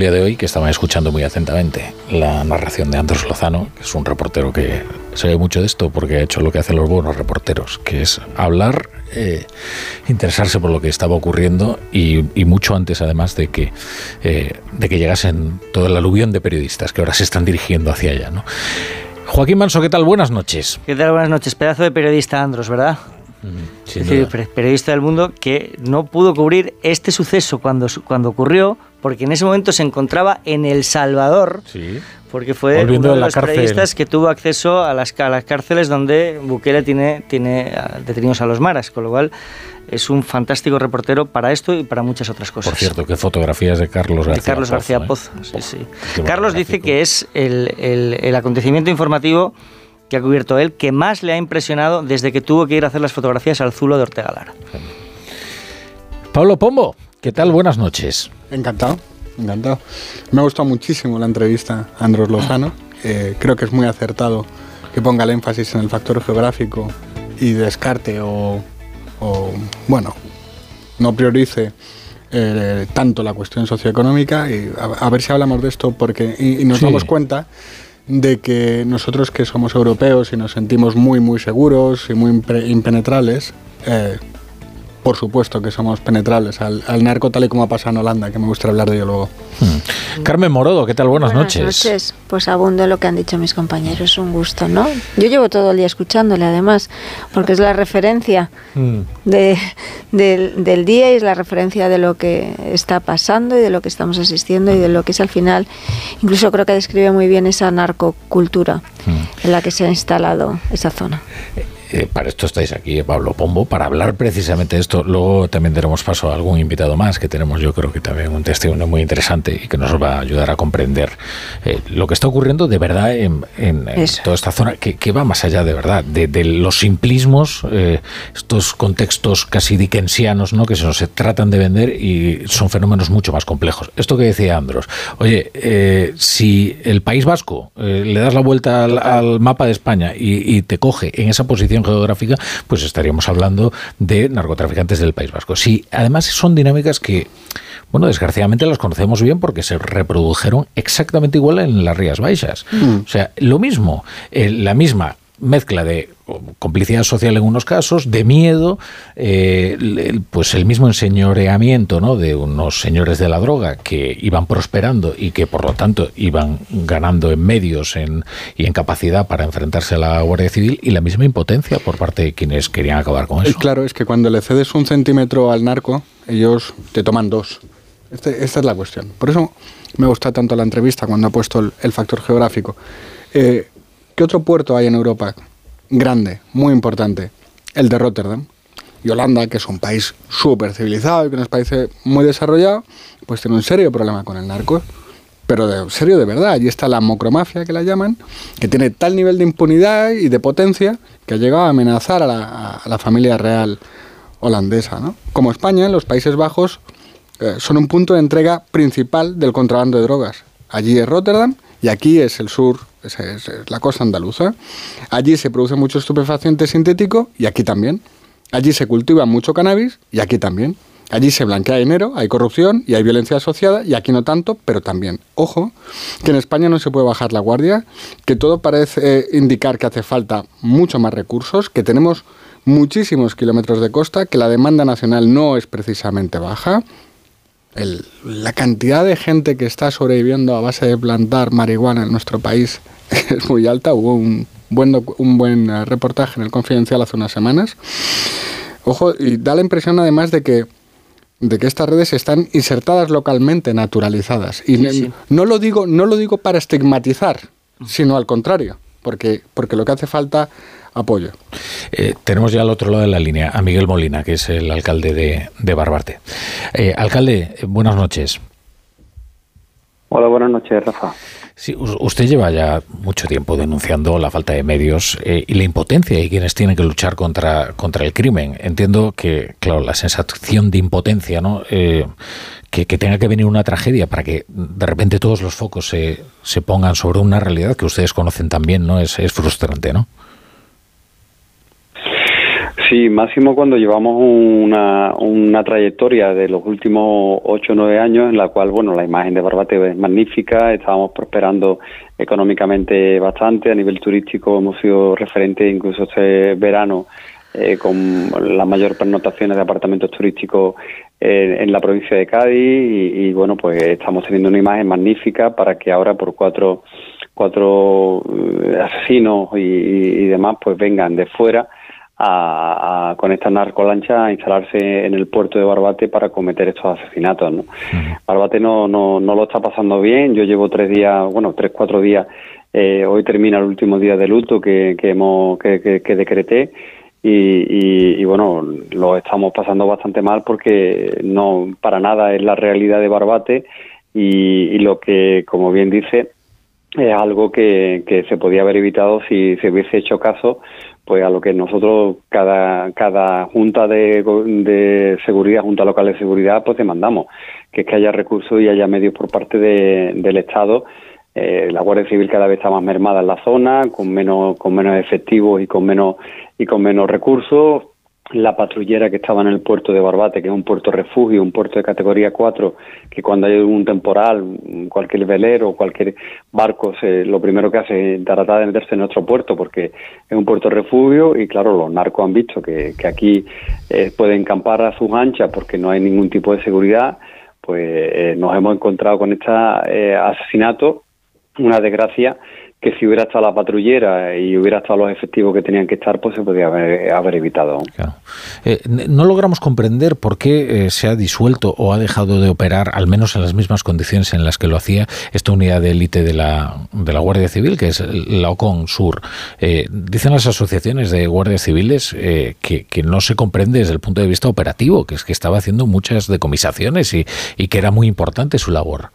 día de hoy que estaban escuchando muy atentamente la narración de Andrés Lozano, que es un reportero que sabe mucho de esto porque ha hecho lo que hacen los buenos reporteros, que es hablar, eh, interesarse por lo que estaba ocurriendo y, mucho antes además de que, eh, de que llegasen toda la aluvión de periodistas que ahora se están dirigiendo hacia allá. ¿no? Joaquín Manso, ¿qué tal? Buenas noches. ¿Qué tal? Buenas noches. Pedazo de periodista Andros, ¿verdad? Es decir, periodista del mundo que no pudo cubrir este suceso cuando, cuando ocurrió, porque en ese momento se encontraba en El Salvador, porque fue uno de los periodistas que tuvo acceso a las, las cárceles donde Bukele tiene, tiene detenidos a los maras, con lo cual es un fantástico reportero para esto y para muchas otras cosas. Por cierto, qué fotografías de Carlos García de Carlos García Pozo, ¿eh? Carlos dice que es el, el, el acontecimiento informativo que ha cubierto él, que más le ha impresionado desde que tuvo que ir a hacer las fotografías al Zulo de Ortega Lara. Pablo Pombo, ¿qué tal? Buenas noches. Encantado, encantado. Me ha gustado muchísimo la entrevista a Andros Lozano. Eh, creo que es muy acertado que ponga el énfasis en el factor geográfico y descarte o, bueno, no priorice eh, tanto la cuestión socioeconómica y a, ver si hablamos de esto porque y, nos damos cuenta de que nosotros que somos europeos y nos sentimos muy muy seguros y muy impenetrables, eh, por supuesto que somos penetrables al, narco tal y como ha pasado en Holanda, que me gusta hablar de ello luego. Hmm. Carmen Morodo, ¿qué tal? Buenas, Buenas noches. Pues abundo lo que han dicho mis compañeros, un gusto, ¿no? Yo llevo todo el día escuchándole además, porque es la referencia hmm. de, del día y es la referencia de lo que está pasando y de lo que estamos asistiendo y de lo que es al final, incluso creo que describe muy bien esa narcocultura hmm. en la que se ha instalado esa zona. Eh, eh, para esto estáis aquí, eh, Pablo Pombo, para hablar precisamente de esto. Luego también daremos paso a algún invitado más, que tenemos yo creo que también un testimonio muy interesante y que nos va a ayudar a comprender eh, lo que está ocurriendo de verdad en, toda esta zona, que, va más allá de verdad, de, los simplismos, estos contextos casi dickensianos ¿no? que se nos tratan de vender y son fenómenos mucho más complejos. Esto que decía Andros, oye, si el País Vasco le das la vuelta al, mapa de España y te coge en esa posición, geográfica, pues estaríamos hablando de narcotraficantes del País Vasco. Sí, además son dinámicas que, bueno, desgraciadamente las conocemos bien porque se reprodujeron exactamente igual en las Rías Baixas. Mm. O sea, lo mismo, eh, la misma mezcla de complicidad social en unos casos, de miedo, eh, pues el mismo enseñoreamiento ¿no? de unos señores de la droga que iban prosperando y que por lo tanto iban ganando en medios en, y en capacidad para enfrentarse a la Guardia Civil y la misma impotencia por parte de quienes querían acabar con eso. Claro, es que cuando le cedes un centímetro al narco, ellos te toman dos. Este, esta es la cuestión. Por eso me gusta tanto la entrevista cuando ha puesto el, factor geográfico. Eh, ¿Qué otro puerto hay en Europa grande, muy importante? El de Rotterdam. Y Holanda, que es un país súper civilizado y que nos parece muy desarrollado, pues tiene un serio problema con el narco. Pero de serio de verdad. Allí está la mocromafia, que la llaman, que tiene tal nivel de impunidad y de potencia que ha llegado a amenazar a la, familia real holandesa. Como España, los Países Bajos eh, son un punto de entrega principal del contrabando de drogas. Allí es Rotterdam y aquí es el sur es, la costa andaluza. Allí se produce mucho estupefaciente sintético y aquí también. Allí se cultiva mucho cannabis y aquí también. Allí se blanquea dinero, hay corrupción y hay violencia asociada y aquí no tanto, pero también. Ojo, que en España no se puede bajar la guardia, que todo parece indicar que hace falta mucho más recursos, que tenemos muchísimos kilómetros de costa, que la demanda nacional no es precisamente baja la cantidad de gente que está sobreviviendo a base de plantar marihuana en nuestro país es muy alta. Hubo un buen, un buen eh, reportaje en el Confidencial hace unas semanas. Ojo, y da la impresión además de que de que estas redes están insertadas localmente, naturalizadas. Y no lo digo, no lo digo para estigmatizar, sino al contrario, porque, porque lo que hace falta apoyo. Eh, tenemos ya al otro lado de la línea a Miguel Molina, que es el alcalde de, de Barbarte. Eh, alcalde, buenas noches. Hola, buenas noches, Rafa. Sí, usted lleva ya mucho tiempo denunciando la falta de medios eh, y la impotencia de quienes tienen que luchar contra, contra el crimen. Entiendo que, claro, la sensación de impotencia, ¿no? que, tenga que venir una tragedia para que de repente todos los focos se, se pongan sobre una realidad que ustedes conocen también, ¿no? Es, es frustrante, ¿no? Sí, máximo cuando llevamos una, una trayectoria de los últimos ocho o nueve años en la cual, bueno, la imagen de Barbate es magnífica, estábamos prosperando económicamente bastante, a nivel turístico hemos sido referentes incluso este verano eh, con las mayores pernotaciones de apartamentos turísticos en la provincia de Cádiz y, bueno, pues estamos teniendo una imagen magnífica para que ahora por cuatro, cuatro eh, asesinos y demás pues vengan de fuera a, con esta narcolancha a instalarse en el puerto de Barbate para cometer estos asesinatos. ¿no? Barbate no, no, no lo está pasando bien. Yo llevo tres días, bueno, tres, cuatro días. Eh, hoy termina el último día de luto que, que, hemos, que, que, decreté. Y, y, bueno, lo estamos pasando bastante mal porque no para nada es la realidad de Barbate y, y lo que, como bien dice, es algo que, que se podía haber evitado si se hubiese hecho caso pues a lo que nosotros cada cada junta de, de seguridad junta local de seguridad pues demandamos que es que haya recursos y haya medios por parte de, del estado. Eh, la Guardia Civil cada vez está más mermada en la zona con menos con menos efectivos y con menos y con menos recursos la patrullera que estaba en el puerto de Barbate, que es un puerto refugio, un puerto de categoría 4, que cuando hay un temporal, cualquier velero, cualquier barco, lo primero que hace es tratar de meterse en nuestro puerto, porque es un puerto refugio y claro, los narcos han visto que, que aquí eh, pueden campar a sus anchas porque no hay ningún tipo de seguridad, pues eh, nos hemos encontrado con este eh, asesinato, una desgracia que si hubiera estado la patrullera y hubiera estado los efectivos que tenían que estar, pues se podría haber, evitado. Eh, no logramos comprender por qué eh, se ha disuelto o ha dejado de operar, al menos en las mismas condiciones en las que lo hacía esta unidad de élite de la, de la Guardia Civil, que es la OCON Sur. Eh, dicen las asociaciones de guardias civiles que, que, no se comprende desde el punto de vista operativo, que es que estaba haciendo muchas decomisaciones y, y que era muy importante su labor.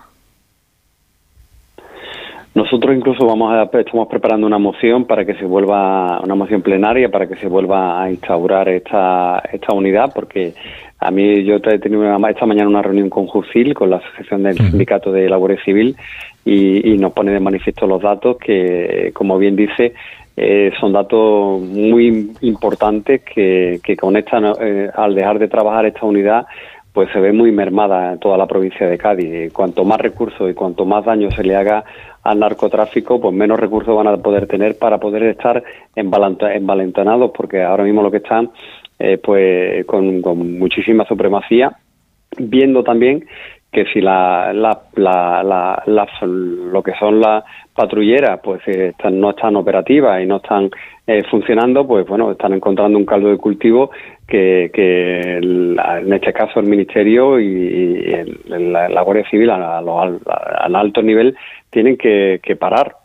Nosotros incluso vamos a, estamos preparando una moción para que se vuelva, una moción plenaria para que se vuelva a instaurar esta, esta unidad, porque a mí yo he tenido esta mañana una reunión con Jucil, con la Asociación del Sindicato de la Guardia Civil, y, nos pone de manifiesto los datos que, como bien dice, eh, son datos muy importantes que, que con esta, eh, al dejar de trabajar esta unidad, pues se ve muy mermada en toda la provincia de Cádiz. Cuanto más recursos y cuanto más daño se le haga al narcotráfico, pues menos recursos van a poder tener para poder estar envalentonados, porque ahora mismo lo que están, eh, pues con, muchísima supremacía, viendo también que si la, la, la, lo que son las patrulleras pues eh, están, no están operativas y no están eh, funcionando, pues bueno, están encontrando un caldo de cultivo que, que en este caso el Ministerio y, la, Guardia Civil a, a, alto nivel tienen que, parar.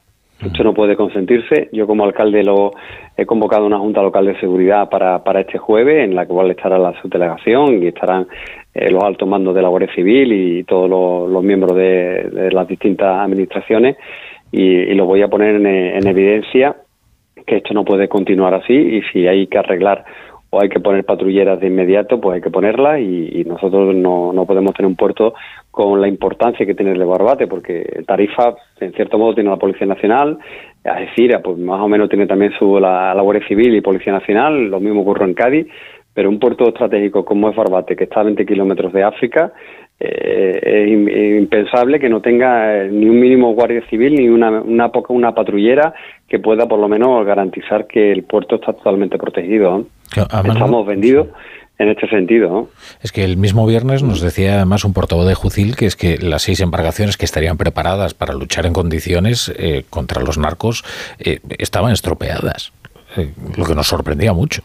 Esto no puede consentirse. Yo como alcalde lo he convocado una junta local de seguridad para, para este jueves, en la cual estará la subdelegación y estarán eh, los altos mandos de la Guardia Civil y todos los, miembros de, las distintas administraciones. Y, lo voy a poner en evidencia que esto no puede continuar así y si hay que arreglar o hay que poner patrulleras de inmediato, pues hay que ponerlas y, nosotros no, no, podemos tener un puerto con la importancia que tiene el de Barbate, porque Tarifa, en cierto modo, tiene la Policía Nacional, Algeciras, pues más o menos tiene también su, la, Guardia Civil y Policía Nacional, lo mismo ocurre en Cádiz, pero un puerto estratégico como es Barbate, que está a 20 kilómetros de África, eh, es impensable que no tenga eh, ni un mínimo guardia civil ni una, una, una patrullera que pueda por lo menos garantizar que el puerto está totalmente protegido. Estamos vendidos en este sentido. Es que el mismo viernes nos decía además un portavoz de Jucil que es que las seis embarcaciones que estarían preparadas para luchar en condiciones eh, contra los narcos estaban estropeadas, lo que nos sorprendía mucho.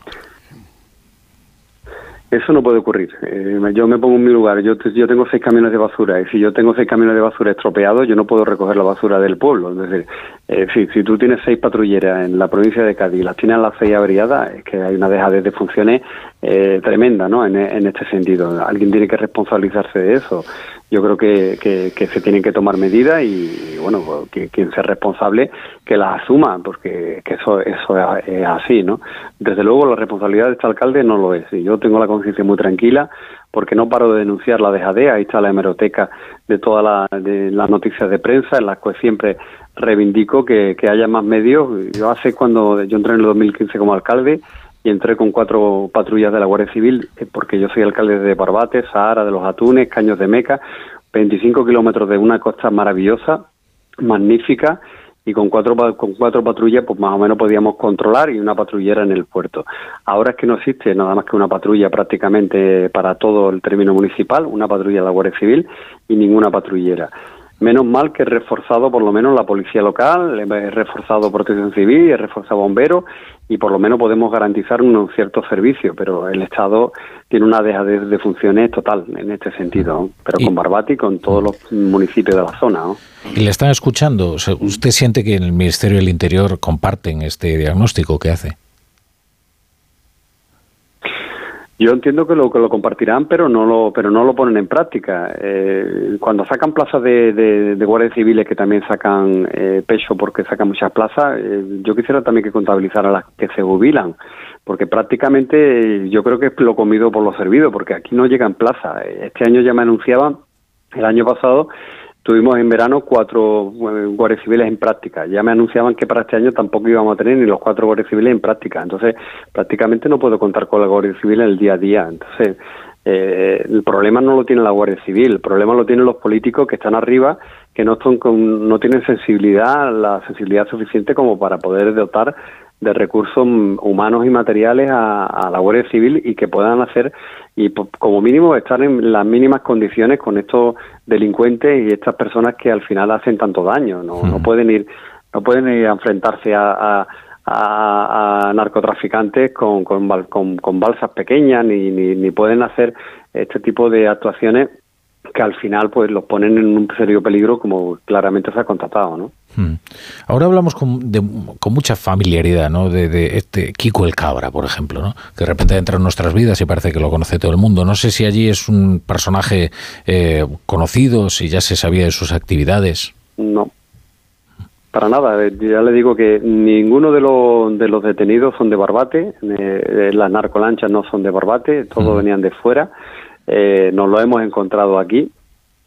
Eso no puede ocurrir. Eh, yo me pongo en mi lugar. Yo, tengo seis camiones de basura y si yo tengo seis camiones de basura estropeados, yo no puedo recoger la basura del pueblo. Es decir, eh, si, si tú tienes seis patrulleras en la provincia de Cádiz y las tienes las seis averiadas, es que hay una dejadez de funciones eh, tremenda ¿no? En, este sentido. Alguien tiene que responsabilizarse de eso yo creo que, que, se tienen que tomar medidas y, bueno, pues, que, quien sea responsable que las asuma, porque que eso, eso es así, ¿no? Desde luego la responsabilidad de este alcalde no lo es y yo tengo la conciencia muy tranquila porque no paro de denunciar la dejadea, ahí está la hemeroteca de todas la, las noticias de prensa en las que siempre reivindico que, que haya más medios. Yo hace cuando yo entré en el 2015 como alcalde, y entré con cuatro patrullas de la Guardia Civil, eh, porque yo soy alcalde de Barbate, Sahara, de los Atunes, Caños de Meca, 25 kilómetros de una costa maravillosa, magnífica, y con cuatro, con cuatro patrullas pues más o menos podíamos controlar y una patrullera en el puerto. Ahora es que no existe nada más que una patrulla prácticamente para todo el término municipal, una patrulla de la Guardia Civil y ninguna patrullera. Menos mal que he reforzado por lo menos la policía local, he reforzado protección civil, he reforzado bomberos y por lo menos podemos garantizar un cierto servicio, pero el Estado tiene una deja de, funciones total en este sentido, pero con Barbati y con todos los municipios de la zona. ¿Y le están escuchando? ¿Usted siente que en el Ministerio del Interior comparten este diagnóstico que hace? Yo entiendo que lo que lo compartirán, pero no lo pero no lo ponen en práctica. Eh, cuando sacan plazas de, de, guardias civiles que también sacan eh, pecho porque sacan muchas plazas, eh, yo quisiera también que contabilizar a las que se jubilan, porque prácticamente yo creo que es lo comido por lo servido, porque aquí no llegan plazas. Este año ya me anunciaban, el año pasado Tuvimos en verano cuatro guardias civiles en práctica. Ya me anunciaban que para este año tampoco íbamos a tener ni los cuatro guardias civiles en práctica. Entonces, prácticamente no puedo contar con la Guardia Civil en el día a día. Entonces, eh, el problema no lo tiene la Guardia Civil, el problema lo tienen los políticos que están arriba, que no, son no tienen sensibilidad, la sensibilidad suficiente como para poder dotar de recursos humanos y materiales a, la Guardia Civil y que puedan hacer y como mínimo estar en las mínimas condiciones con estos delincuentes y estas personas que al final hacen tanto daño. No, no pueden ir no pueden ir a enfrentarse a, a, narcotraficantes con, con, con, balsas pequeñas ni, ni, ni pueden hacer este tipo de actuaciones que al final pues los ponen en un serio peligro como claramente se ha constatado, ¿no? Hmm. Ahora hablamos con, con mucha familiaridad, ¿no? De, este Kiko el Cabra, por ejemplo, ¿no? Que de repente entra en nuestras vidas y parece que lo conoce todo el mundo. No sé si allí es un personaje eh, conocido, si ya se sabía de sus actividades. No, para nada. Ya le digo que ninguno de los, de los detenidos son de Barbate, eh, las narcolanchas no son de Barbate, todos hmm. venían de fuera eh, nos lo hemos encontrado aquí.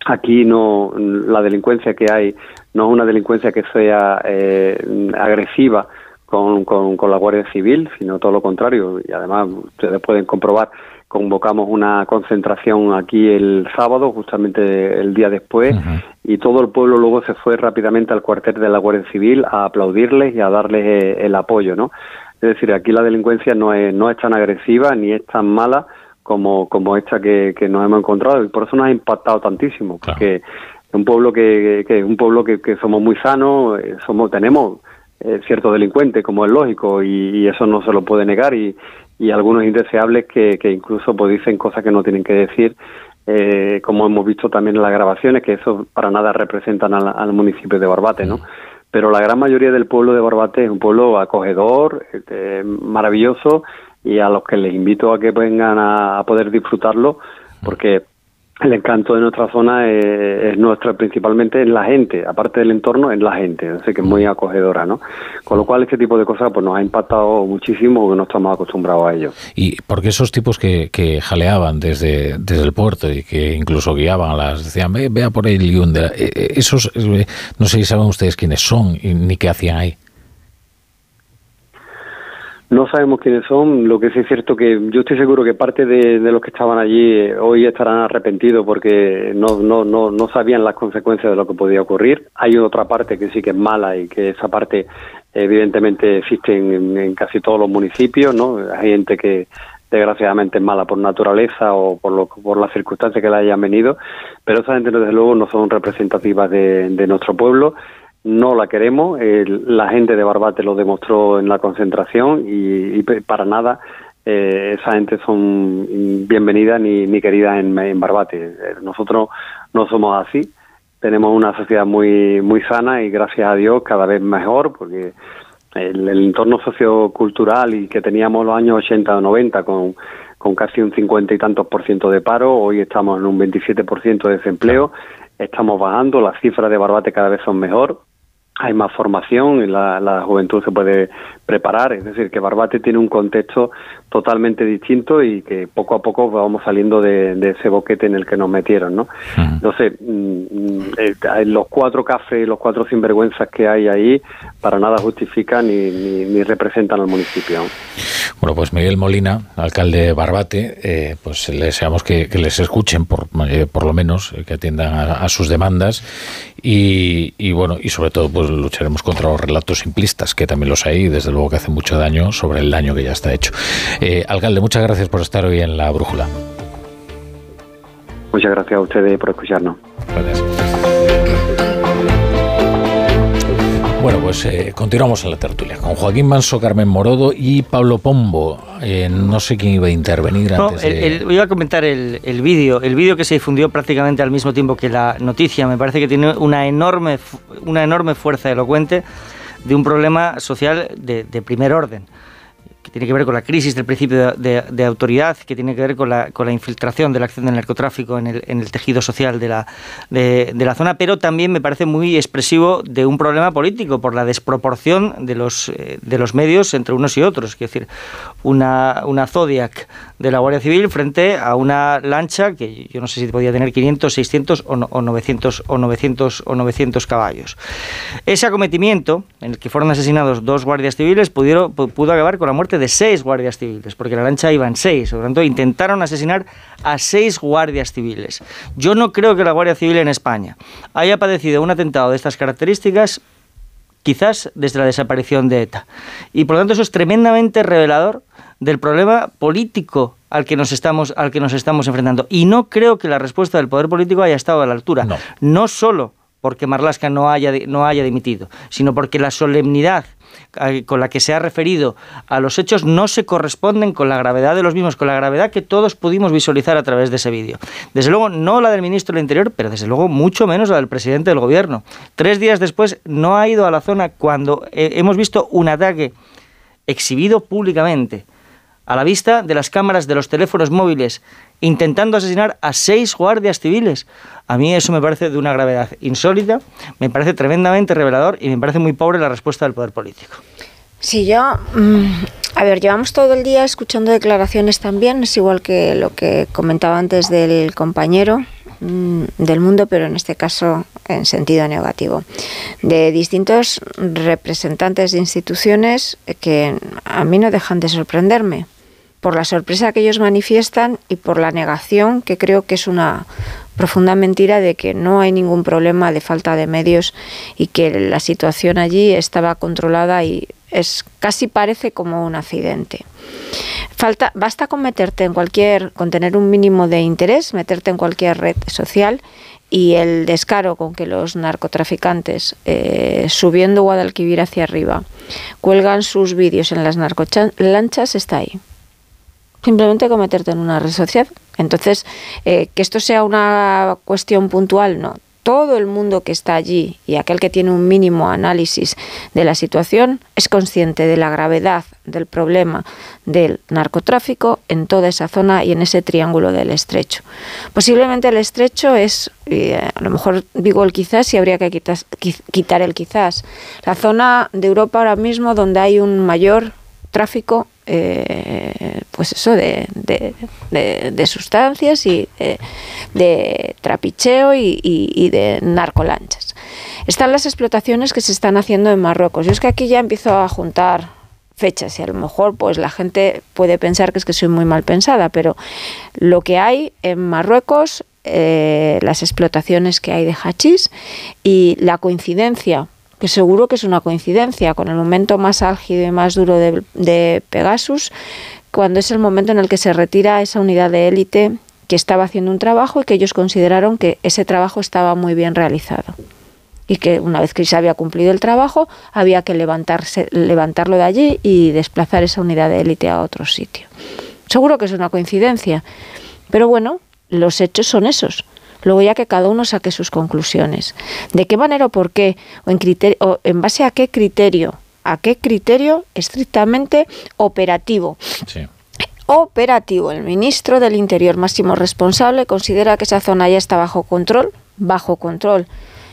Aquí no la delincuencia que hay no es una delincuencia que sea eh, agresiva con, con, la Guardia Civil, sino todo lo contrario. Y además ustedes pueden comprobar convocamos una concentración aquí el sábado, justamente el día después, y todo el pueblo luego se fue rápidamente al cuartel de la Guardia Civil a aplaudirles y a darles eh, el apoyo, ¿no? Es decir, aquí la delincuencia no es, no es tan agresiva ni es tan mala como, como esta que, nos hemos encontrado y por eso nos ha impactado tantísimo, porque es un pueblo que, que, un pueblo que, somos muy sanos, eh, somos tenemos eh, ciertos delincuentes, como es lógico, y, eso no se lo puede negar, y, y algunos indeseables que, que incluso pues, dicen cosas que no tienen que decir, eh, como hemos visto también en las grabaciones, que eso para nada representan al, municipio de Barbate, ¿no? Pero la gran mayoría del pueblo de Barbate es un pueblo acogedor, maravilloso, y a los que les invito a que vengan a, poder disfrutarlo, porque el encanto de nuestra zona es, nuestra principalmente en la gente, aparte del entorno, en la gente, así que es muy acogedora, ¿no? Con lo cual este tipo de cosas pues nos ha impactado muchísimo porque no estamos acostumbrados a ello. Y porque esos tipos que, que jaleaban desde, desde el puerto y que incluso guiaban a las, decían, ve, vea por ahí el Yundera, eh, eh, esos, eh, no sé si saben ustedes quiénes son ni qué hacían ahí. No sabemos quiénes son, lo que sí es cierto que yo estoy seguro que parte de, los que estaban allí eh, hoy estarán arrepentidos porque no, no, no, no sabían las consecuencias de lo que podía ocurrir. Hay otra parte que sí que es mala y que esa parte evidentemente existe en, casi todos los municipios, ¿no? Hay gente que desgraciadamente es mala por naturaleza o por, lo, por las circunstancias que le hayan venido, pero esa gente desde luego no son representativas de, de nuestro pueblo no la queremos. la gente de Barbate lo demostró en la concentración y, para nada eh, esa gente son bienvenidas ni, ni queridas en, Barbate. Eh, nosotros no somos así. Tenemos una sociedad muy muy sana y gracias a Dios cada vez mejor porque el, entorno sociocultural y que teníamos los años 80 o 90 con, con casi un 50 y tantos por ciento de paro, hoy estamos en un 27 por ciento de desempleo, estamos bajando, las cifras de Barbate cada vez son mejor, hay más formación, la, la juventud se puede preparar, es decir, que Barbate tiene un contexto totalmente distinto y que poco a poco vamos saliendo de, ese boquete en el que nos metieron, ¿no? Entonces, mm, eh, los cuatro cafés, los cuatro sinvergüenzas que hay ahí, para nada justifican ni, ni, representan al municipio. Bueno, pues Miguel Molina, alcalde Barbate, eh, pues le deseamos que, les escuchen, por, eh, por lo menos, que atiendan a, sus demandas y, y, bueno, y sobre todo pues lucharemos contra los relatos simplistas, que también los hay, y desde luego que hacen mucho daño sobre el daño que ya está hecho. alcalde, muchas gracias por estar hoy en la brújula. Muchas gracias a ustedes por escucharnos. Bueno, pues eh, continuamos en la tertulia con Joaquín Manso, Carmen Morodo y Pablo Pombo. Eh, no sé quién iba a intervenir antes. de... iba a comentar el, el vídeo, el vídeo que se difundió prácticamente al mismo tiempo que la noticia. Me parece que tiene una enorme, una enorme fuerza elocuente de un problema social de, de primer orden tiene que ver con la crisis del principio de, autoridad, que tiene que ver con la, con la, infiltración de la acción del narcotráfico en el, tejido social de la, zona, pero también me parece muy expresivo de un problema político por la desproporción de los, eh, medios entre unos y otros. Es decir, una, Zodiac de la Guardia Civil frente a una lancha que yo no sé si podía tener 500, 600 o, o 900, o 900 o 900 caballos. Ese acometimiento en el que fueron asesinados dos guardias civiles pudo acabar con la muerte de seis guardias civiles, porque la lancha iban seis, por lo tanto intentaron asesinar a seis guardias civiles. Yo no creo que la Guardia Civil en España haya padecido un atentado de estas características quizás desde la desaparición de ETA. Y por lo tanto eso es tremendamente revelador del problema político al que nos estamos, al que nos estamos enfrentando. Y no creo que la respuesta del poder político haya estado a la altura. No, no solo porque Marlasca no haya, no haya dimitido, sino porque la solemnidad con la que se ha referido a los hechos no se corresponden con la gravedad de los mismos, con la gravedad que todos pudimos visualizar a través de ese vídeo. Desde luego, no la del ministro del Interior, pero desde luego mucho menos la del presidente del Gobierno. Tres días después no ha ido a la zona cuando eh, hemos visto un ataque exhibido públicamente a la vista de las cámaras de los teléfonos móviles, intentando asesinar a seis guardias civiles. A mí eso me parece de una gravedad insólita, me parece tremendamente revelador y me parece muy pobre la respuesta del poder político. Sí, yo, mm, a ver, llevamos todo el día escuchando declaraciones también, es igual que lo que comentaba antes del compañero mm, del mundo, pero en este caso en sentido negativo, de distintos representantes de instituciones que a mí no dejan de sorprenderme por la sorpresa que ellos manifiestan y por la negación, que creo que es una profunda mentira de que no hay ningún problema de falta de medios y que la situación allí estaba controlada y es casi parece como un accidente. Falta, basta con meterte en cualquier, con tener un mínimo de interés, meterte en cualquier red social y el descaro con que los narcotraficantes eh, subiendo Guadalquivir hacia arriba cuelgan sus vídeos en las narcolanchas está ahí simplemente cometerte en una red social. Entonces, eh, que esto sea una cuestión puntual, no. Todo el mundo que está allí y aquel que tiene un mínimo análisis de la situación es consciente de la gravedad del problema del narcotráfico en toda esa zona y en ese triángulo del estrecho. Posiblemente el estrecho es, eh, a lo mejor digo el quizás y habría que quitar el quizás, la zona de Europa ahora mismo donde hay un mayor tráfico eh, pues eso de, de, sustancias y de, trapicheo y, de narcolanchas. Están las explotaciones que se están haciendo en Marruecos. Yo es que aquí ya empiezo a juntar fechas y a lo mejor pues la gente puede pensar que es que soy muy mal pensada, pero lo que hay en Marruecos, eh, las explotaciones que hay de hachís y la coincidencia que seguro que es una coincidencia con el momento más álgido y más duro de, Pegasus, cuando es el momento en el que se retira esa unidad de élite que estaba haciendo un trabajo y que ellos consideraron que ese trabajo estaba muy bien realizado y que una vez que se había cumplido el trabajo había que levantarse, levantarlo de allí y desplazar esa unidad de élite a otro sitio. Seguro que es una coincidencia, pero bueno, los hechos son esos. Luego ya que cada uno saque sus conclusiones. ¿De qué manera o por qué? ¿O en, o en base a qué criterio? ¿A qué criterio estrictamente operativo? Operativo. El ministro del Interior máximo responsable considera que esa zona ya está bajo control. Bajo control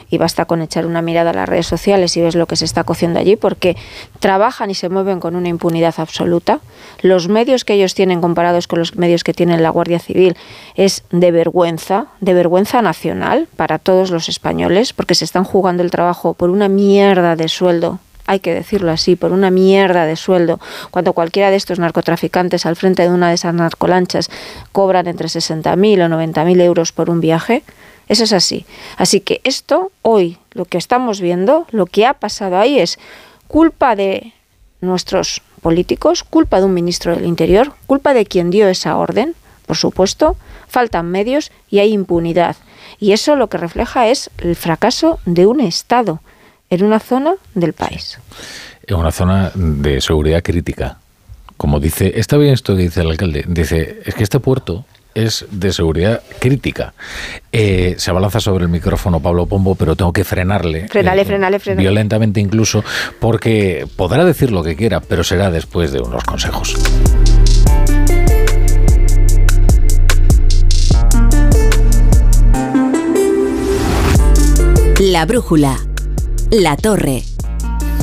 y basta con echar una mirada a las redes sociales y ves lo que se está cociendo allí, porque trabajan y se mueven con una impunidad absoluta. Los medios que ellos tienen comparados con los medios que tiene la Guardia Civil es de vergüenza, de vergüenza nacional para todos los españoles, porque se están jugando el trabajo por una mierda de sueldo hay que decirlo así, por una mierda de sueldo, cuando cualquiera de estos narcotraficantes al frente de una de esas narcolanchas cobran entre 60.000 o 90.000 euros por un viaje. Eso es así. Así que esto, hoy, lo que estamos viendo, lo que ha pasado ahí es culpa de nuestros políticos, culpa de un ministro del Interior, culpa de quien dio esa orden, por supuesto, faltan medios y hay impunidad. Y eso lo que refleja es el fracaso de un Estado en una zona del país. En una zona de seguridad crítica. Como dice, está bien esto que dice el alcalde, dice, es que este puerto es de seguridad crítica. Eh, se abalanza sobre el micrófono Pablo Pombo, pero tengo que frenarle. Frenale, eh, frenale, frenale. Violentamente incluso, porque podrá decir lo que quiera, pero será después de unos consejos. La brújula. La torre.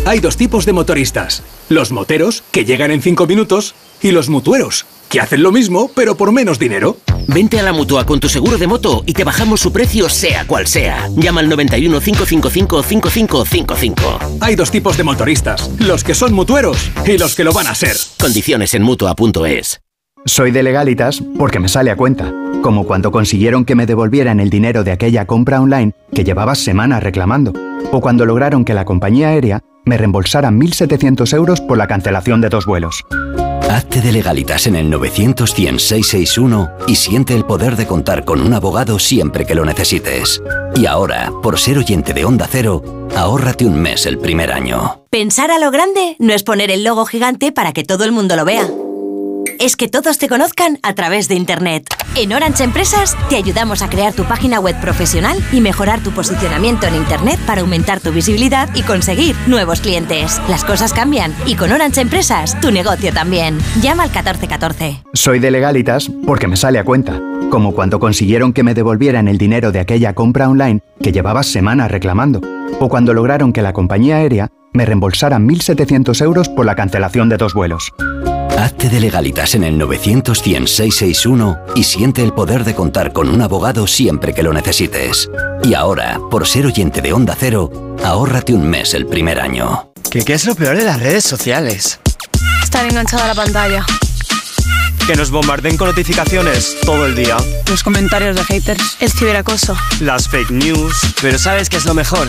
Hay dos tipos de motoristas. Los moteros, que llegan en cinco minutos, y los mutueros, que hacen lo mismo, pero por menos dinero. Vente a la mutua con tu seguro de moto y te bajamos su precio, sea cual sea. Llama al 91 555 5555. Hay dos tipos de motoristas: los que son mutueros y los que lo van a ser. Condiciones en mutua.es. Soy de legalitas porque me sale a cuenta. Como cuando consiguieron que me devolvieran el dinero de aquella compra online que llevaba semanas reclamando. O cuando lograron que la compañía aérea me reembolsara 1.700 euros por la cancelación de dos vuelos. Hazte de legalitas en el 900 y siente el poder de contar con un abogado siempre que lo necesites. Y ahora, por ser oyente de Onda Cero, ahórrate un mes el primer año. Pensar a lo grande no es poner el logo gigante para que todo el mundo lo vea es que todos te conozcan a través de Internet. En Orange Empresas te ayudamos a crear tu página web profesional y mejorar tu posicionamiento en Internet para aumentar tu visibilidad y conseguir nuevos clientes. Las cosas cambian y con Orange Empresas tu negocio también. Llama al 1414. Soy de legalitas porque me sale a cuenta. Como cuando consiguieron que me devolvieran el dinero de aquella compra online que llevaba semanas reclamando. O cuando lograron que la compañía aérea me reembolsara 1.700 euros por la cancelación de dos vuelos. Hazte de legalitas en el 900 y siente el poder de contar con un abogado siempre que lo necesites. Y ahora, por ser oyente de Onda Cero, ahórrate un mes el primer año. ¿Qué, qué es lo peor de las redes sociales? Estar enganchada a la pantalla. Que nos bombarden con notificaciones todo el día. Los comentarios de haters. El ciberacoso. Las fake news. Pero ¿sabes qué es lo mejor?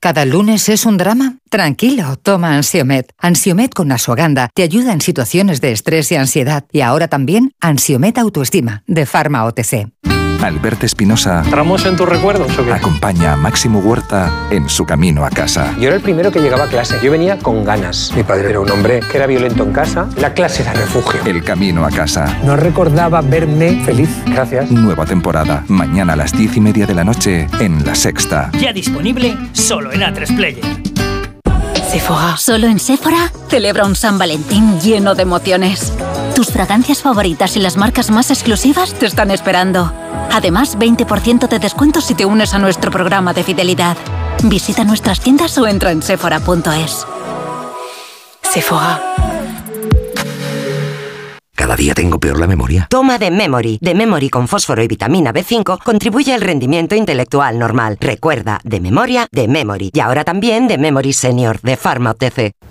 ¿Cada lunes es un drama? Tranquilo, toma Ansiomet. Ansiomet con Asuaganda te ayuda en situaciones de estrés y ansiedad. Y ahora también Ansiomet Autoestima, de Pharma OTC. Alberto Espinosa. ¿Tramos en tus recuerdos o qué? Acompaña a Máximo Huerta en su camino a casa. Yo era el primero que llegaba a clase. Yo venía con ganas. Mi padre era un hombre que era violento en casa. La clase era refugio. El camino a casa. No recordaba verme feliz. Gracias. Nueva temporada. Mañana a las diez y media de la noche en La Sexta. Ya disponible solo en A3 Player. Sephora. Solo en Sephora celebra un San Valentín lleno de emociones. Tus fragancias favoritas y las marcas más exclusivas te están esperando. Además, 20% de descuento si te unes a nuestro programa de fidelidad. Visita nuestras tiendas o entra en sephora.es. Sephora. Cada día tengo peor la memoria. Toma de Memory. De Memory con fósforo y vitamina B5 contribuye al rendimiento intelectual normal. Recuerda, de memoria, de Memory. Y ahora también de Memory Senior, de Pharma OTC.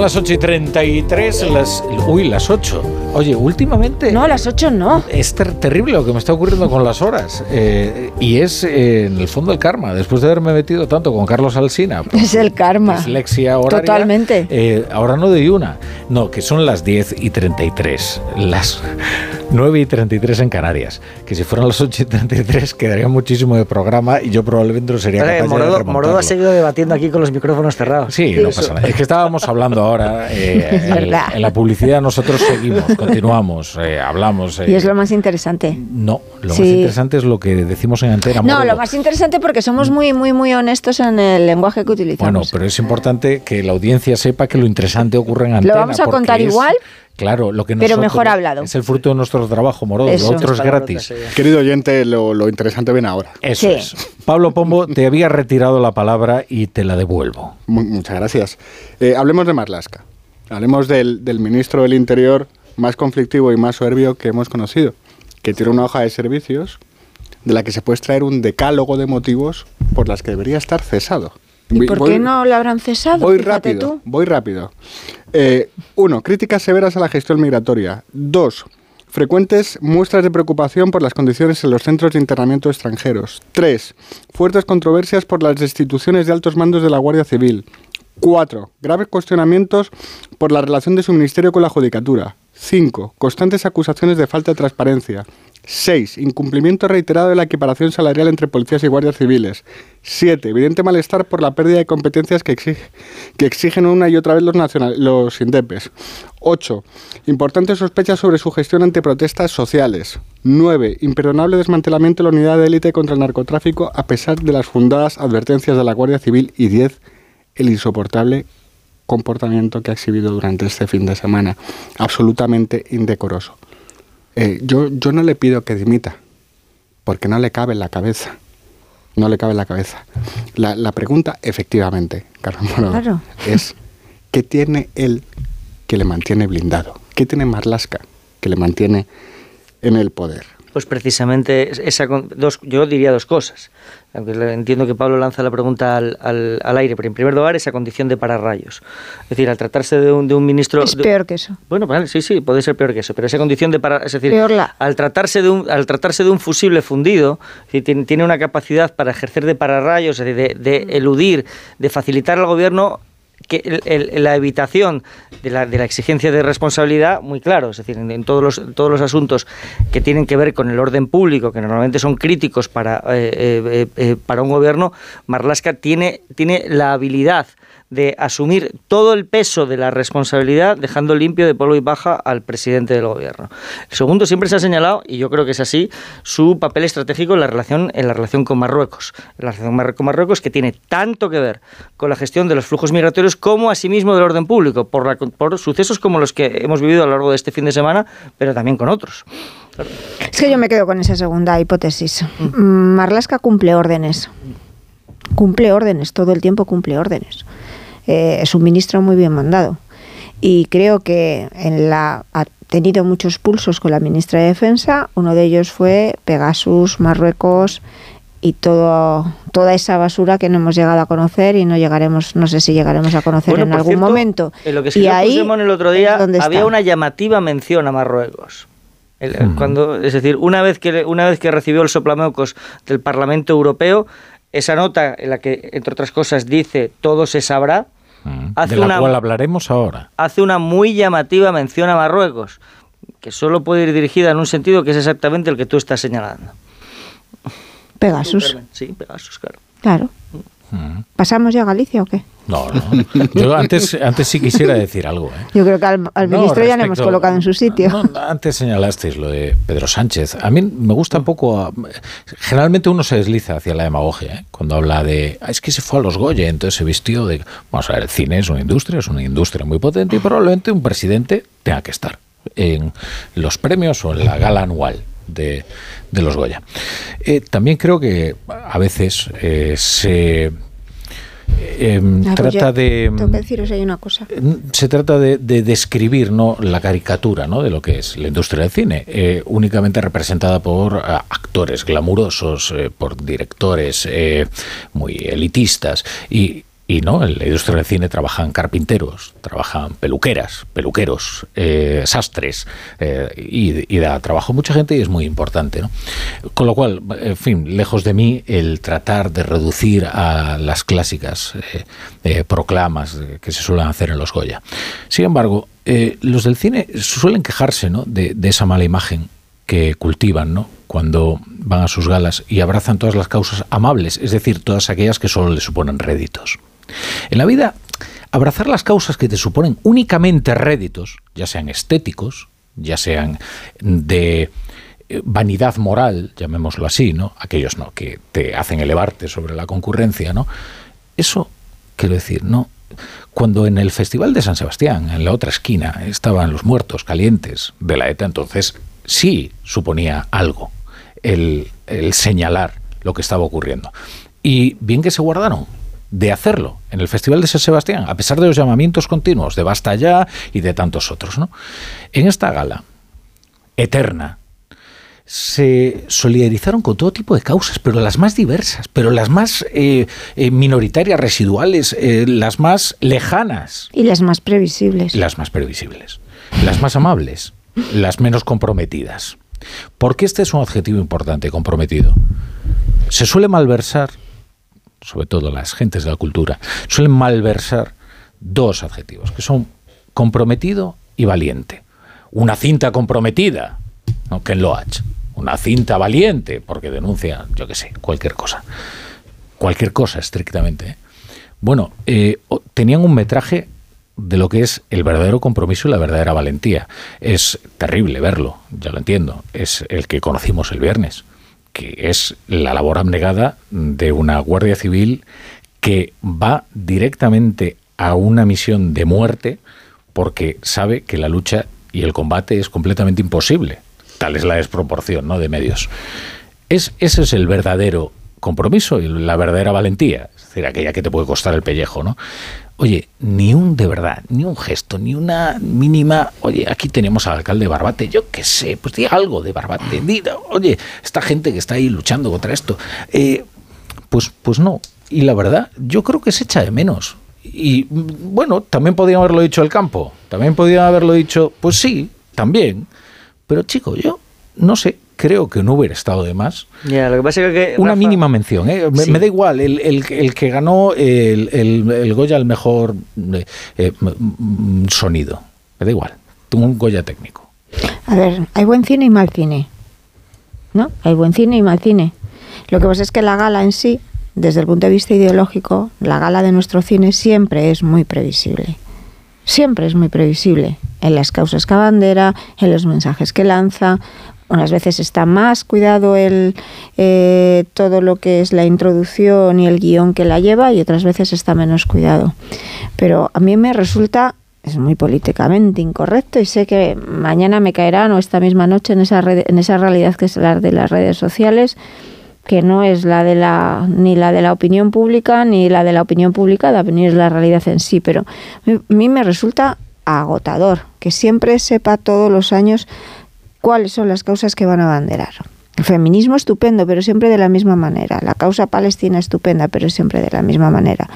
Las 8 y 33, las, uy, las 8. Oye, últimamente... No, las 8 no. Es terrible lo que me está ocurriendo con las horas. Eh, y es, eh, en el fondo, el karma. Después de haberme metido tanto con Carlos Alsina... Es el karma. Dislexia horaria. Totalmente. Eh, ahora no doy una. No, que son las 10 y 33. Las 9 y 33 en Canarias. Que si fueran las 8 y 33 quedaría muchísimo de programa y yo probablemente no sería capaz Morodo, de Morodo ha seguido debatiendo aquí con los micrófonos cerrados. Sí, no pasa nada. Es que estábamos hablando ahora. Eh, en, en, la publicidad nosotros seguimos, continuamos, eh, hablamos. Eh, y es lo más interesante. No, lo sí. más interesante es lo que decimos en antena. No, lo más interesante porque somos muy, muy, muy honestos en el lenguaje que utilizamos. Bueno, pero es importante que la audiencia sepa que lo interesante ocurre en antena. Lo vamos a contar es, igual. Claro, lo que Pero mejor hablado. Es el fruto de nuestro trabajo, Morodo. Lo otro es gratis. Querido oyente, lo, lo, interesante viene ahora. Eso sí. es. Pablo Pombo, te había retirado la palabra y te la devuelvo. Muchas gracias. Eh, hablemos de Marlaska. Hablemos del, del, ministro del Interior más conflictivo y más soberbio que hemos conocido, que tiene una hoja de servicios de la que se puede extraer un decálogo de motivos por las que debería estar cesado. ¿Y por voy, qué no lo habrán cesado? Voy Fíjate rápido, tú. voy rápido. Eh, uno, críticas severas a la gestión migratoria. Dos, frecuentes muestras de preocupación por las condiciones en los centros de internamiento extranjeros. Tres, fuertes controversias por las destituciones de altos mandos de la Guardia Civil. Cuatro, graves cuestionamientos por la relación de su ministerio con la Judicatura. 5. Constantes acusaciones de falta de transparencia. 6. Incumplimiento reiterado de la equiparación salarial entre policías y guardias civiles. 7. Evidente malestar por la pérdida de competencias que exigen una y otra vez los, nacional, los INDEPES. 8. Importantes sospechas sobre su gestión ante protestas sociales. 9. Imperdonable desmantelamiento de la unidad de élite contra el narcotráfico a pesar de las fundadas advertencias de la Guardia Civil. Y 10. El insoportable comportamiento que ha exhibido durante este fin de semana. Absolutamente indecoroso. Eh, yo, yo no le pido que dimita, porque no le cabe en la cabeza. No le cabe en la cabeza. La, la pregunta, efectivamente, Carlos claro. es ¿qué tiene él que le mantiene blindado? ¿Qué tiene Marlasca que le mantiene en el poder? Pues precisamente esa, dos, yo diría dos cosas. Entiendo que Pablo lanza la pregunta al, al, al, aire, pero en primer lugar esa condición de pararrayos. Es decir, al tratarse de un, de un ministro... Es peor que eso. Bueno, vale, sí, sí, puede ser peor que eso, pero esa condición de para, Es decir, peor la... al, tratarse de un, al tratarse de un fusible fundido, tiene, tiene una capacidad para ejercer de pararrayos, es decir, de, de eludir, de facilitar al gobierno que el, la evitación de la, de la, exigencia de responsabilidad muy claro, es decir, en, en, todos, los, todos los asuntos que tienen que ver con el orden público, que normalmente son críticos para, eh, eh, eh, para un gobierno, Marlaska tiene, tiene la habilidad de asumir todo el peso de la responsabilidad, dejando limpio de polvo y paja al presidente del gobierno. El segundo siempre se ha señalado, y yo creo que es así, su papel estratégico en la relación, en la relación con Marruecos. En la relación con Marruecos que tiene tanto que ver con la gestión de los flujos migratorios como asimismo del orden público, por, la, por sucesos como los que hemos vivido a lo largo de este fin de semana, pero también con otros. Es que yo me quedo con esa segunda hipótesis. Mm. Marlaska cumple órdenes. Cumple órdenes, todo el tiempo cumple órdenes eh, es un ministro muy bien mandado. Y creo que en la, ha tenido muchos pulsos con la ministra de Defensa. Uno de ellos fue Pegasus, Marruecos y todo, toda esa basura que no hemos llegado a conocer y no llegaremos, no sé si llegaremos a conocer bueno, en algún cierto, momento. En lo que y ahí el otro día había una llamativa mención a Marruecos. El, hmm. cuando, es decir, una vez que una vez que recibió el soplamocos del Parlamento Europeo, esa nota en la que, entre otras cosas, dice todo se sabrá, hace de la una, cual hablaremos ahora. Hace una muy llamativa mención a Marruecos, que solo puede ir dirigida en un sentido que es exactamente el que tú estás señalando. Pegasus. Sí, Pegasus, claro. Claro. ¿Pasamos ya a Galicia o qué? No, no. Yo antes, antes sí quisiera decir algo. ¿eh? Yo creo que al, al no, ministro respecto, ya le hemos colocado en su sitio. No, antes señalasteis lo de Pedro Sánchez. A mí me gusta un poco. Generalmente uno se desliza hacia la demagogia ¿eh? cuando habla de. Ah, es que se fue a los Goya, entonces se vistió de. Vamos a ver, el cine es una industria, es una industria muy potente y probablemente un presidente tenga que estar en los premios o en la gala anual de, de los Goya. Eh, también creo que a veces eh, se eh, Ah, pues trata yo de Tengo que deciros ahí una cosa. se trata de, de describir ¿no? la caricatura ¿no? de lo que es la industria del cine, eh, únicamente representada por actores glamurosos, eh, por directores muy elitistas y, Y no, en la industria del cine trabajan carpinteros, trabajan peluqueras, peluqueros, eh, sastres, eh, y, da trabajo a mucha gente y es muy importante. ¿no? Con lo cual, en fin, lejos de mí el tratar de reducir a las clásicas eh, proclamas que se suelen hacer en los Goya. Sin embargo, los del cine suelen quejarse ¿no? de, de esa mala imagen que cultivan, ¿no? cuando van a sus galas y abrazan todas las causas amables, es decir, todas aquellas que solo les suponen réditos. En la vida, abrazar las causas que te suponen únicamente réditos, ya sean estéticos, ya sean de eh, vanidad moral, llamémoslo así, ¿no? Aquellos no que te hacen elevarte sobre la concurrencia, ¿no? Eso quiero decir, no cuando en el Festival de San Sebastián, en la otra esquina, estaban los muertos calientes de la ETA, entonces sí suponía algo el, el señalar lo que estaba ocurriendo. Y bien que se guardaron, de hacerlo en el Festival de San Sebastián, a pesar de los llamamientos continuos de Basta Ya y de tantos otros. ¿no? En esta gala eterna se solidarizaron con todo tipo de causas, pero las más diversas, pero las más eh, eh, minoritarias, residuales, eh, las más lejanas. Y las más previsibles. Las más previsibles. Las más amables, las menos comprometidas. Porque este es un adjetivo importante, comprometido. Se suele malversar sobre todo las gentes de la cultura, suelen malversar dos adjetivos, que son comprometido y valiente. Una cinta comprometida, ¿no? Ken Loach. Una cinta valiente, porque denuncia, yo qué sé, cualquier cosa. Cualquier cosa, estrictamente. ¿eh? Bueno, eh, tenían un metraje de lo que es el verdadero compromiso y la verdadera valentía. Es terrible verlo, ya lo entiendo. Es el que conocimos el viernes que es la labor abnegada de una Guardia Civil que va directamente a una misión de muerte porque sabe que la lucha y el combate es completamente imposible. Tal es la desproporción ¿no? de medios. Es, ese es el verdadero compromiso y la verdadera valentía, es decir, aquella que te puede costar el pellejo, ¿no? Oye, ni un de verdad, ni un gesto, ni una mínima, oye, aquí tenemos al alcalde Barbate, yo qué sé, pues diga algo de Barbate, oye, esta gente que está ahí luchando contra esto, eh, pues, pues no. Y la verdad, yo creo que se echa de menos. Y bueno, también podía haberlo dicho el campo, también podía haberlo dicho, pues sí, también. Pero chico, yo no sé, creo que no hubiera estado de más. Una mínima mención, ¿eh? me, da igual, el, el, que ganó el, el, Goya al mejor eh, eh, sonido, me da igual, un Goya técnico. A ver, hay buen cine y mal cine, ¿no? Hay buen cine y mal cine. Lo que pasa es que la gala en sí, desde el punto de vista ideológico, la gala de nuestro cine siempre es muy previsible. Siempre es muy previsible en las causas que abandera, en los mensajes que lanza, unas veces está más cuidado el, eh, todo lo que es la introducción y el guion que la lleva y otras veces está menos cuidado. Pero a mí me resulta es muy políticamente incorrecto y sé que mañana me caerán o esta misma noche en esa en esa realidad que es la de las redes sociales que no es la de la ni la de la opinión pública ni la de la opinión publicada ni es la realidad en sí pero a mí me resulta agotador que siempre sepa todos los años cuáles son las causas que van a abanderar. El feminismo estupendo, pero siempre de la misma manera. La causa palestina estupenda, pero siempre de la misma manera.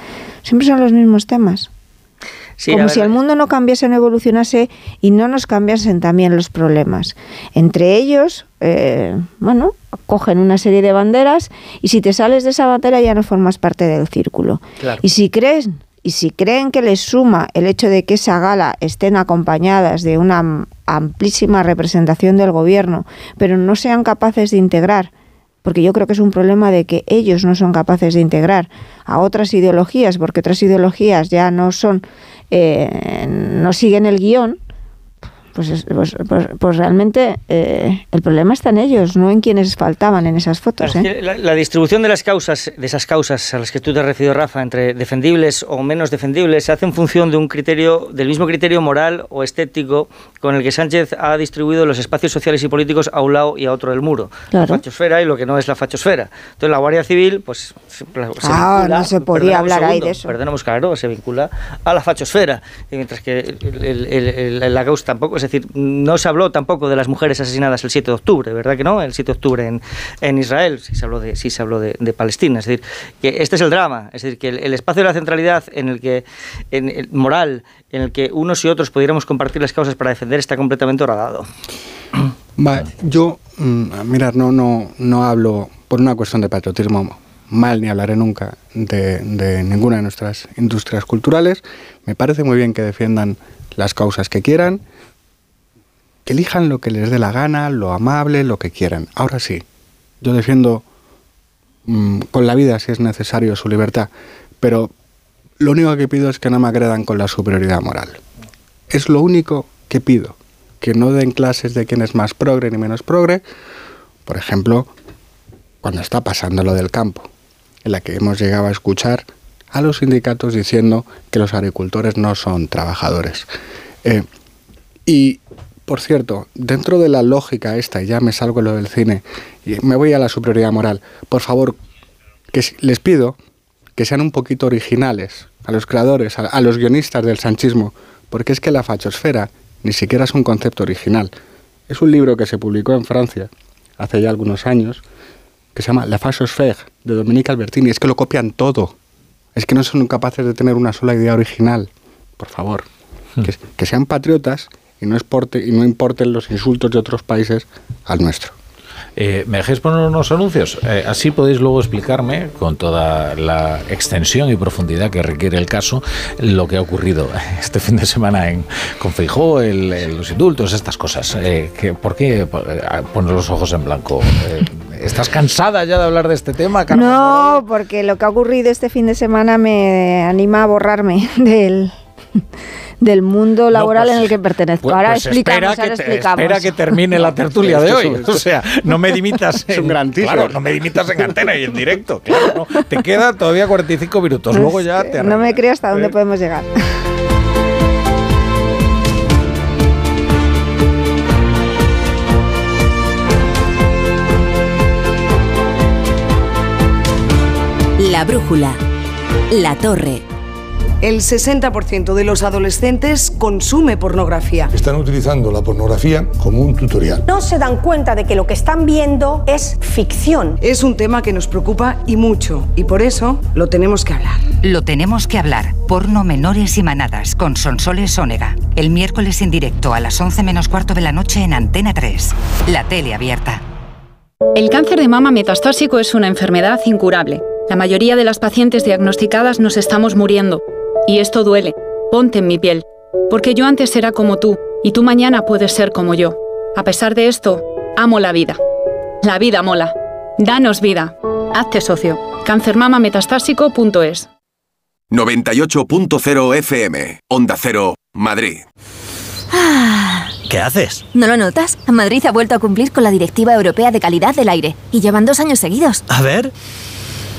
Siempre son los mismos temas. Como si el mundo no cambiase, no evolucionase y no nos cambiasen también los problemas. Entre ellos, eh, bueno, cogen una serie de banderas y si te sales de esa bandera ya no formas parte del círculo. Y si crees y si creen que les suma el hecho de que esa gala estén acompañadas de una amplísima representación del gobierno, pero no sean capaces de integrar, porque yo creo que es un problema de que ellos no son capaces de integrar a otras ideologías, porque otras ideologías ya no son, eh, no siguen el guion, pues, pues, pues, pues, realmente eh, el problema está en ellos, no en quienes faltaban en esas fotos. ¿eh? La, distribución de las causas, de esas causas a las que tú te has referido, Rafa, entre defendibles o menos defendibles, se hace en función de un criterio, del mismo criterio moral o estético con el que Sánchez ha distribuido los espacios sociales y políticos a un lado y a otro del muro. La fachosfera y lo que no es la fachosfera. Entonces la Guardia Civil, pues se, ah, no se podía hablar ahí de eso. Perdonemos, claro, se vincula a la fachosfera, mientras que la causa tampoco se decir, no se habló tampoco de las mujeres asesinadas el 7 de octubre, ¿verdad que no? El 7 de octubre en, en Israel, sí se habló, de, sí se habló de, Palestina. Es decir, que este es el drama. Es decir, que el, espacio de la centralidad en el que, en el moral, en el que unos y otros pudiéramos compartir las causas para defender está completamente horadado. yo, mm, mirar, no, no, no hablo por una cuestión de patriotismo mal ni hablaré nunca de, de, ninguna de nuestras industrias culturales. Me parece muy bien que defiendan las causas que quieran, que elijan lo que les dé la gana, lo amable, lo que quieran. Ahora sí, yo defiendo mm, con la vida si es necesario su libertad, pero lo único que pido es que no me agredan con la superioridad moral. Es lo único que pido, que no den clases de quién es más progre ni menos progre, por ejemplo, cuando está pasando lo del campo en la que hemos llegado a escuchar a los sindicatos diciendo que los agricultores no son trabajadores. Eh, y, por cierto, dentro de la lógica esta, y ya me salgo lo del cine, y me voy a la superioridad moral, por favor, que les pido que sean un poquito originales a los creadores, a, a los guionistas del sanchismo, porque es que la fachosfera ni siquiera es un concepto original. Es un libro que se publicó en Francia hace ya algunos años, que se llama La Fachosphère, de Dominique Albertini. Es que lo copian todo. Es que no son capaces de tener una sola idea original. Por favor, hmm. que, sean patriotas y no, exporte, y no importen los insultos de otros países al nuestro. Eh, ¿Me dejéis poner unos anuncios? Eh, así podéis luego explicarme, con toda la extensión y profundidad que requiere el caso, lo que ha ocurrido este fin de semana en, con Feijó, los indultos, estas cosas. Eh, que, ¿Por qué poner los ojos en blanco? ¿Estás cansada ya de hablar de este tema, No, porque lo que ha ocurrido este fin de semana me anima a borrarme del del mundo laboral pues, en el que pertenezco. Pues, ahora pues explicamos, espera, ahora que explicamos. espera que termine la tertulia de hoy. O sea, no me dimitas en, es un gran claro, no me dimitas en antena y en directo. Claro, no. Te quedan todavía 45 minutos. Luego ya te No me creo hasta dónde podemos llegar. La brújula. La torre. El 60% de los adolescentes consume pornografía. Están utilizando la pornografía como un tutorial. No se dan cuenta de que lo que están viendo es ficción. Es un tema que nos preocupa y mucho, y por eso lo tenemos que hablar. Lo tenemos que hablar. Porno menores y manadas con Sonsoles Ónega. El miércoles en directo a las 11 menos cuarto de la noche en Antena 3. La tele abierta. El cáncer de mama metastásico es una enfermedad incurable. La mayoría de las pacientes diagnosticadas nos estamos muriendo. Y esto duele. Ponte en mi piel. Porque yo antes era como tú, y tú mañana puedes ser como yo. A pesar de esto, amo la vida. La vida mola. Danos vida. Hazte socio. Cancermamametastásico.es 98.0 FM. Onda Cero, Madrid. ¿Qué haces? ¿No lo notas? Madrid ha vuelto a cumplir con la Directiva Europea de Calidad del Aire y llevan dos años seguidos. A ver.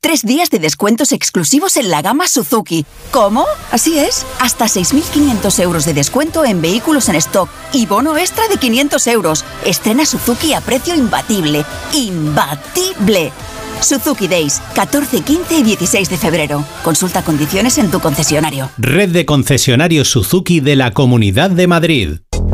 Tres días de descuentos exclusivos en la gama Suzuki. ¿Cómo? Así es. Hasta 6.500 euros de descuento en vehículos en stock y bono extra de 500 euros. Estrena Suzuki a precio imbatible. ¡Imbatible! Suzuki Days, 14, 15 y 16 de febrero. Consulta condiciones en tu concesionario. Red de concesionarios Suzuki de la Comunidad de Madrid.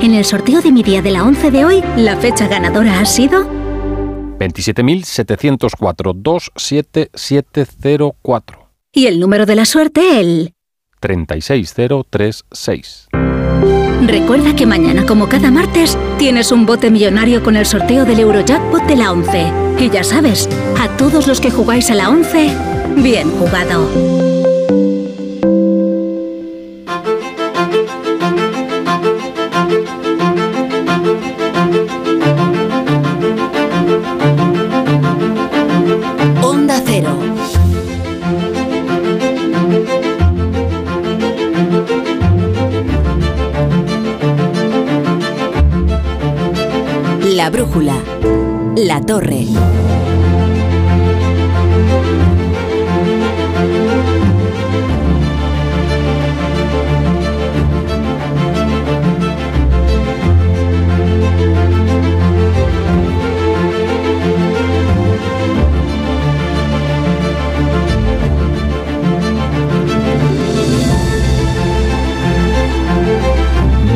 En el sorteo de mi día de la 11 de hoy, la fecha ganadora ha sido 27.704 27704. Y el número de la suerte, el 36036. Recuerda que mañana, como cada martes, tienes un bote millonario con el sorteo del Eurojackpot de la 11. Y ya sabes, a todos los que jugáis a la 11, bien jugado. La brújula. La torre.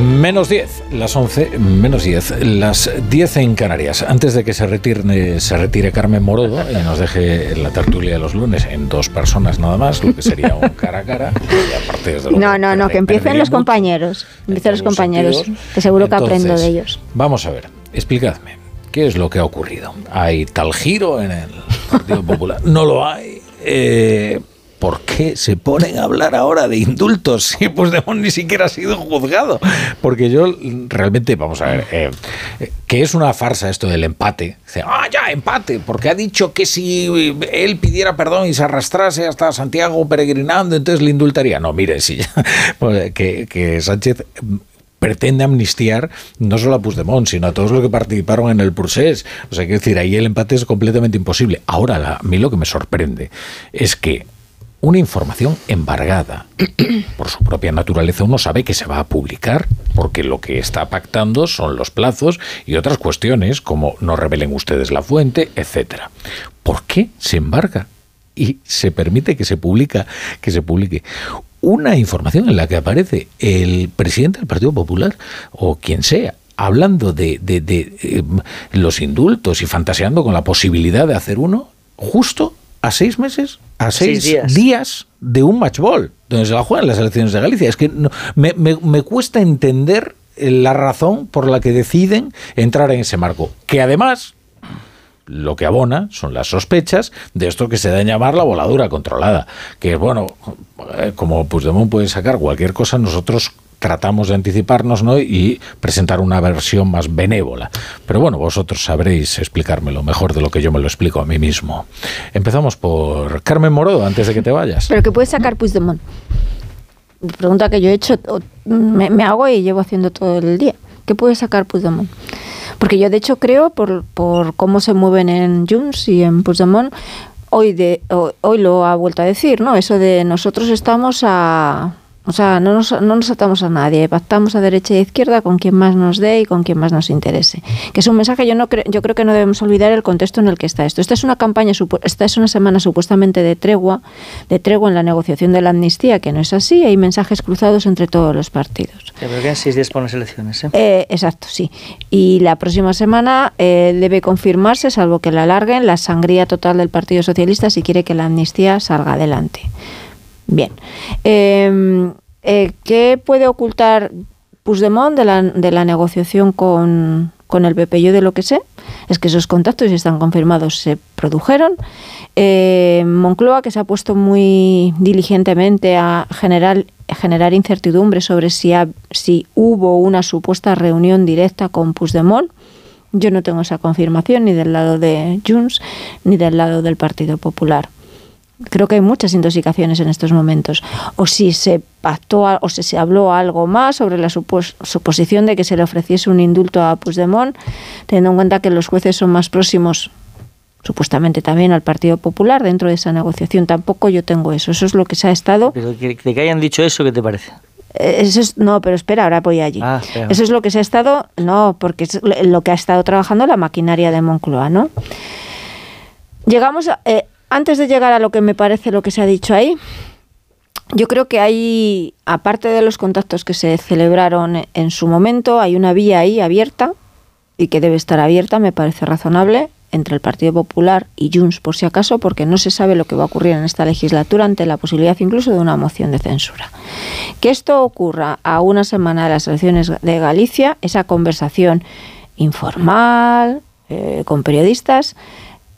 Menos 10, las 11, menos 10, las 10 en Canarias. Antes de que se retire, se retire Carmen Morodo y nos deje la tertulia de los lunes en dos personas nada más, lo que sería un cara a cara. y aparte, desde luego, No, no, no, que empiecen los compañeros. Empiecen los compañeros, que seguro que aprendo de ellos. Vamos a ver, explicadme, ¿qué es lo que ha ocurrido? ¿Hay tal giro en el Partido Popular? No lo hay. Eh, ¿Por qué se ponen a hablar ahora de indultos si Puigdemont ni siquiera ha sido juzgado? Porque yo realmente, vamos a ver, eh, eh, que es una farsa esto del empate. Ah, ya, empate, porque ha dicho que si él pidiera perdón y se arrastrase hasta Santiago peregrinando, entonces le indultaría. No, mire, sí, pues, que, Sánchez pretende amnistiar no solo a Puigdemont, sino a todos los que participaron en el procés. O sea, quiero decir, ahí el empate es completamente imposible. Ahora, a mí lo que me sorprende es que una información embargada por su propia naturaleza uno sabe que se va a publicar porque lo que está pactando son los plazos y otras cuestiones como no revelen ustedes la fuente, etcétera. ¿Por qué se embarga y se permite que se publica que se publique una información en la que aparece el presidente del Partido Popular o quien sea hablando de, de- de, eh, los indultos y fantaseando con la posibilidad de hacer uno justo a seis meses, a Seis seis, días. días. de un match ball, donde se la juegan las elecciones de Galicia. Es que no- me, me- me cuesta entender eh, la razón por la que deciden entrar en ese marco, que además lo que abona son las sospechas de esto que se da en llamar la voladura controlada, que es bueno, eh, como Puigdemont puede sacar cualquier cosa, nosotros tratamos de anticiparnos ¿no? y presentar una versión más benévola. Pero bueno, vosotros sabréis explicármelo mejor de lo que yo me lo explico a mí mismo. Empezamos por Carmen Morodo, antes de que te vayas. Pero que puede sacar Puigdemont. Pregunta que yo he hecho, me, me hago y llevo haciendo todo el día. ¿Qué puede sacar Puigdemont? Porque yo de hecho creo, por, por cómo se mueven en Junts y en Puigdemont, hoy, de, ho- hoy lo ha vuelto a decir, ¿no? Eso de nosotros estamos a, O sea, no nos, no nos atamos a nadie, pactamos a derecha y a izquierda con quien más nos dé y con quien más nos interese. Que es un mensaje, yo, no creo, yo creo que no debemos olvidar el contexto en el que está esto. Esta es una campaña, esta es una semana supuestamente de tregua, de tregua en la negociación de la amnistía, que no es así, hay mensajes cruzados entre todos los partidos. Que quedan seis días para las elecciones. ¿eh? ¿eh? exacto, sí. Y la próxima semana eh, debe confirmarse, salvo que la alarguen, la sangría total del Partido Socialista si quiere que la amnistía salga adelante. Bien. Em, eh, ¿Qué puede ocultar Puigdemont de la, de la negociación con, con el PP? Yo de lo que sé es que esos contactos, si están confirmados, se produjeron. Eh, Moncloa, que se ha puesto muy diligentemente a generar, generar incertidumbre sobre si, si hubo una supuesta reunión directa con Puigdemont. Yo no tengo esa confirmación ni del lado de Junts ni del lado del Partido Popular creo que hay muchas intoxicaciones en estos momentos. O si se pactó o si se habló algo más sobre la suposición de que se le ofreciese un indulto a Puigdemont, teniendo en cuenta que los jueces son más próximos supuestamente también al Partido Popular dentro de esa negociación. Tampoco yo tengo eso. Eso es lo que se ha estado. Pero de que hayan dicho eso, ¿qué te parece? Eh, eso es, no, pero espera, ahora voy allí. Ah, eso es lo que se ha estado, no, porque es lo que ha estado trabajando la maquinaria de Moncloa, ¿no? Llegamos a, eh, antes de llegar a lo que me parece lo que se ha dicho ahí, yo creo que hay, aparte de los contactos que se celebraron en su momento, hay una vía ahí abierta y que debe estar abierta, me parece razonable, entre el Partido Popular y Junts, por si acaso, porque no se sabe lo que va a ocurrir en esta legislatura ante la posibilidad incluso de una moción de censura. Que esto ocurra a una semana de las elecciones de Galicia, esa conversación informal, eh, con periodistas,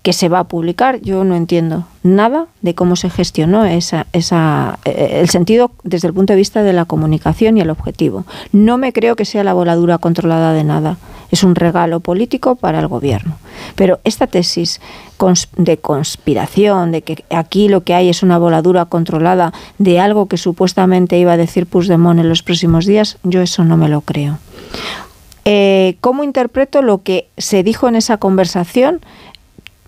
que se va a publicar. Yo no entiendo nada de cómo se gestionó esa, esa, eh, el sentido desde el punto de vista de la comunicación y el objetivo. No me creo que sea la voladura controlada de nada. Es un regalo político para el gobierno. Pero esta tesis de conspiración, de que aquí lo que hay es una voladura controlada de algo que supuestamente iba a decir Puigdemont en los próximos días, yo eso no me lo creo. Eh, ¿Cómo interpreto lo que se dijo en esa conversación?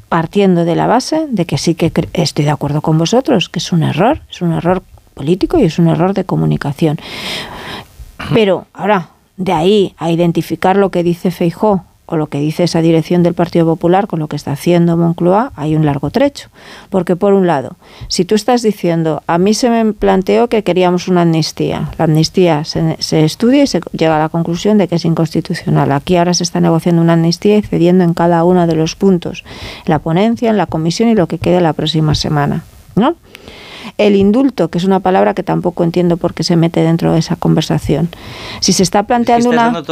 Partiendo de la base de que sí que estoy de acuerdo con vosotros, que es un error, es un error político y es un error de comunicación. Pero ahora, de ahí a identificar lo que dice Feijó o lo que dice esa dirección del Partido Popular con lo que está haciendo Moncloa, hay un largo trecho. Porque por un lado, si tú estás diciendo, a mí se me planteó que queríamos una amnistía, la amnistía se, se estudia y se llega a la conclusión de que es inconstitucional. Aquí ahora se está negociando una amnistía y cediendo en cada uno de los puntos, la ponencia, en la comisión y lo que quede la próxima semana. ¿No? El indulto, que es una palabra que tampoco entiendo por qué se mete dentro de esa conversación. Si se está planteando una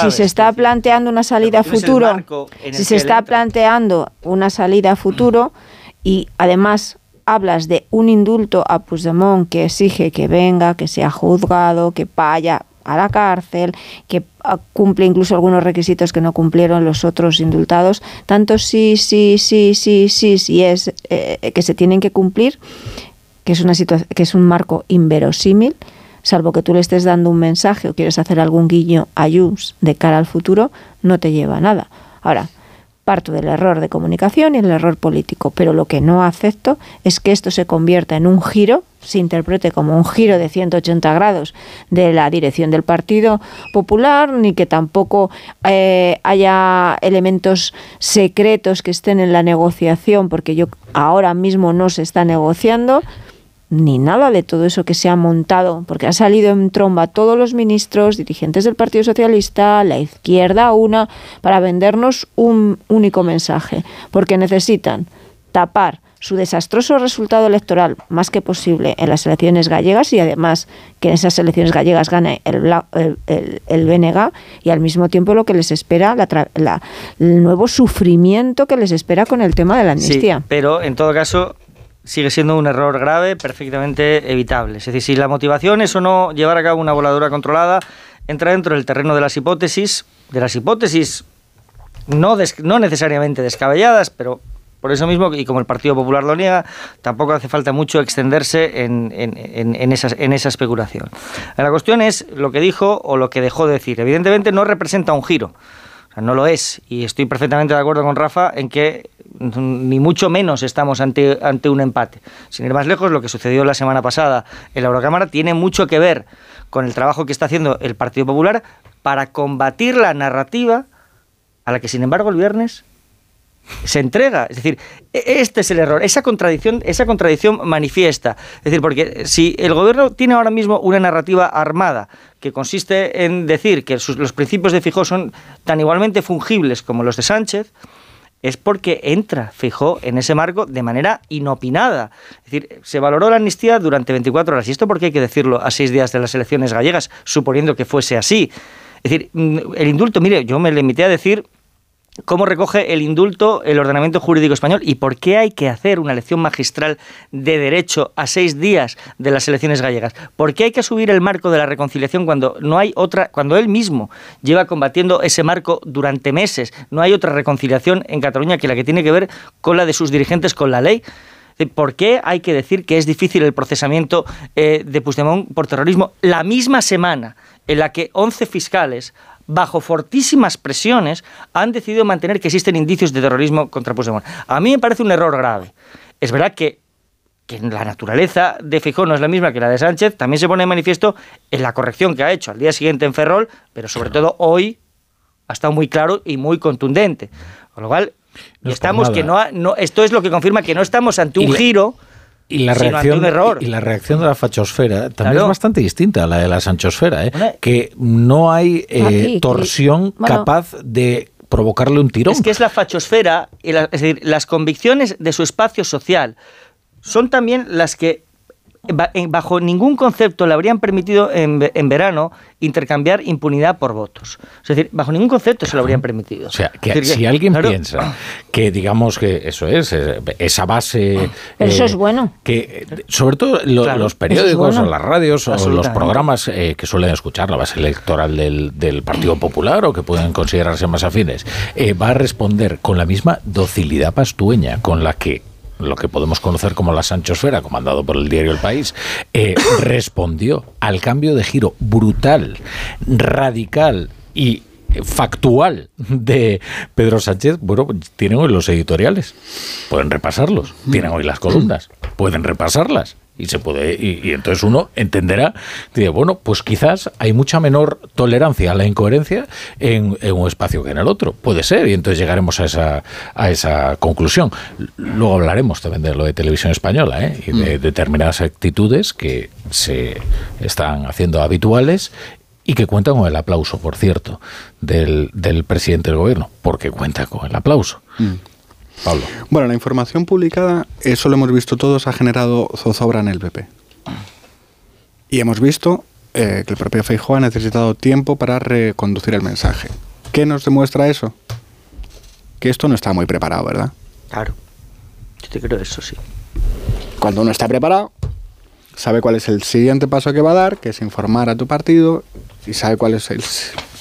si se está planteando una salida a futuro, si se está planteando una salida a futuro y además hablas de un indulto a Puigdemont que exige que venga, que sea juzgado, que vaya a la cárcel, que ah, cumple incluso algunos requisitos que no cumplieron los otros indultados, tanto sí, sí, sí, sí, sí, sí es eh, que se tienen que cumplir, que es, una que es un marco inverosímil, salvo que tú le estés dando un mensaje o quieres hacer algún guiño a Junts de cara al futuro, no te lleva a nada. Ahora, parto del error de comunicación y el error político, pero lo que no acepto es que esto se convierta en un giro, se interprete como un giro de 180 grados de la dirección del Partido Popular, ni que tampoco eh, haya elementos secretos que estén en la negociación, porque yo ahora mismo no se está negociando ni nada de todo eso que se ha montado, porque ha salido en tromba todos los ministros, dirigentes del Partido Socialista, la izquierda una, para vendernos un único mensaje, porque necesitan tapar su desastroso resultado electoral más que posible en las elecciones gallegas y además que en esas elecciones gallegas gane el, el, el, BNG y al mismo tiempo lo que les espera, la, el nuevo sufrimiento que les espera con el tema de la amnistía. Sí, pero en todo caso sigue siendo un error grave, perfectamente evitable. Es decir, si la motivación es o no llevar a cabo una voladura controlada, entra dentro del terreno de las hipótesis, de las hipótesis no, no necesariamente descabelladas, pero por eso mismo, y como el Partido Popular lo niega, tampoco hace falta mucho extenderse en, en, en, esa, en esa especulación. La cuestión es lo que dijo o lo que dejó de decir. Evidentemente no representa un giro, no lo es, y estoy perfectamente de acuerdo con Rafa en que ni mucho menos estamos ante, ante un empate. Sin ir más lejos, lo que sucedió la semana pasada en la Eurocámara tiene mucho que ver con el trabajo que está haciendo el Partido Popular para combatir la narrativa a la que, sin embargo, el viernes se entrega. Es decir, e-, este es el error, esa contradicción, esa contradicción manifiesta. Es decir, porque si el gobierno tiene ahora mismo una narrativa armada que consiste en decir que los principios de Fijó son tan igualmente fungibles como los de Sánchez, es porque entra Fijó en ese marco de manera inopinada. Es decir, se valoró la amnistía durante 24 horas. ¿Y esto por qué hay que decirlo a seis días de las elecciones gallegas, suponiendo que fuese así? Es decir, mm, el indulto, mire, yo me limité a decir cómo recoge el indulto el ordenamiento jurídico español y por qué hay que hacer una lección magistral de derecho a seis días de las elecciones gallegas. ¿Por qué hay que subir el marco de la reconciliación cuando no hay otra, cuando él mismo lleva combatiendo ese marco durante meses? No hay otra reconciliación en Cataluña que la que tiene que ver con la de sus dirigentes con la ley. ¿Por qué hay que decir que es difícil el procesamiento eh, de Puigdemont por terrorismo la misma semana en la que 11 fiscales bajo fortísimas presiones, han decidido mantener que existen indicios de terrorismo contra Puigdemont. A mí me parece un error grave. Es verdad que, que la naturaleza de Fijón no es la misma que la de Sánchez, también se pone de manifiesto en la corrección que ha hecho al día siguiente en Ferrol, pero sobre todo hoy ha estado muy claro y muy contundente. Con lo cual, estamos que no, no, esto es lo que confirma que no estamos ante un giro y la, reacción, y la reacción de la fachosfera también es bastante distinta a la de la sanchosfera, ¿eh? que no hay eh, torsión capaz de provocarle un tirón. Es que es la fachosfera, es decir, las convicciones de su espacio social son también las que bajo ningún concepto le habrían permitido en, verano intercambiar impunidad por votos. Es decir, bajo ningún concepto se lo habrían permitido. O sea, que si alguien piensa que, digamos que eso es, eh, esa base... eso es eh, bueno. Que sobre todo los periódicos o las radios o los programas eh, que suelen escuchar la base electoral del, del, Partido Popular o que pueden considerarse más afines, va a responder con la misma docilidad pastueña con la que lo que podemos conocer como la Sanchosfera, comandado por el diario El País, eh, respondió al cambio de giro brutal, radical y factual de Pedro Sánchez, bueno, tienen hoy los editoriales, pueden repasarlos, tienen hoy las columnas, pueden repasarlas y se puede y, entonces uno entenderá dice bueno pues quizás hay mucha menor tolerancia a la incoherencia en, un espacio que en el otro puede ser y entonces llegaremos a esa a esa conclusión luego hablaremos también de lo de televisión española ¿eh? y de mm. determinadas actitudes que se están haciendo habituales y que cuentan con el aplauso, por cierto, del, del presidente del gobierno, porque cuenta con el aplauso. Mm. Pablo. Bueno, la información publicada, eso lo hemos visto todos, ha generado zozobra en el PP. Y hemos visto eh, que el propio Feijóo ha necesitado tiempo para reconducir el mensaje. ¿Qué nos demuestra eso? Que esto no está muy preparado, ¿verdad? Claro. Yo te creo eso, sí. Cuando uno está preparado, sabe cuál es el siguiente paso que va a dar, que es informar a tu partido, y sabe cuál es el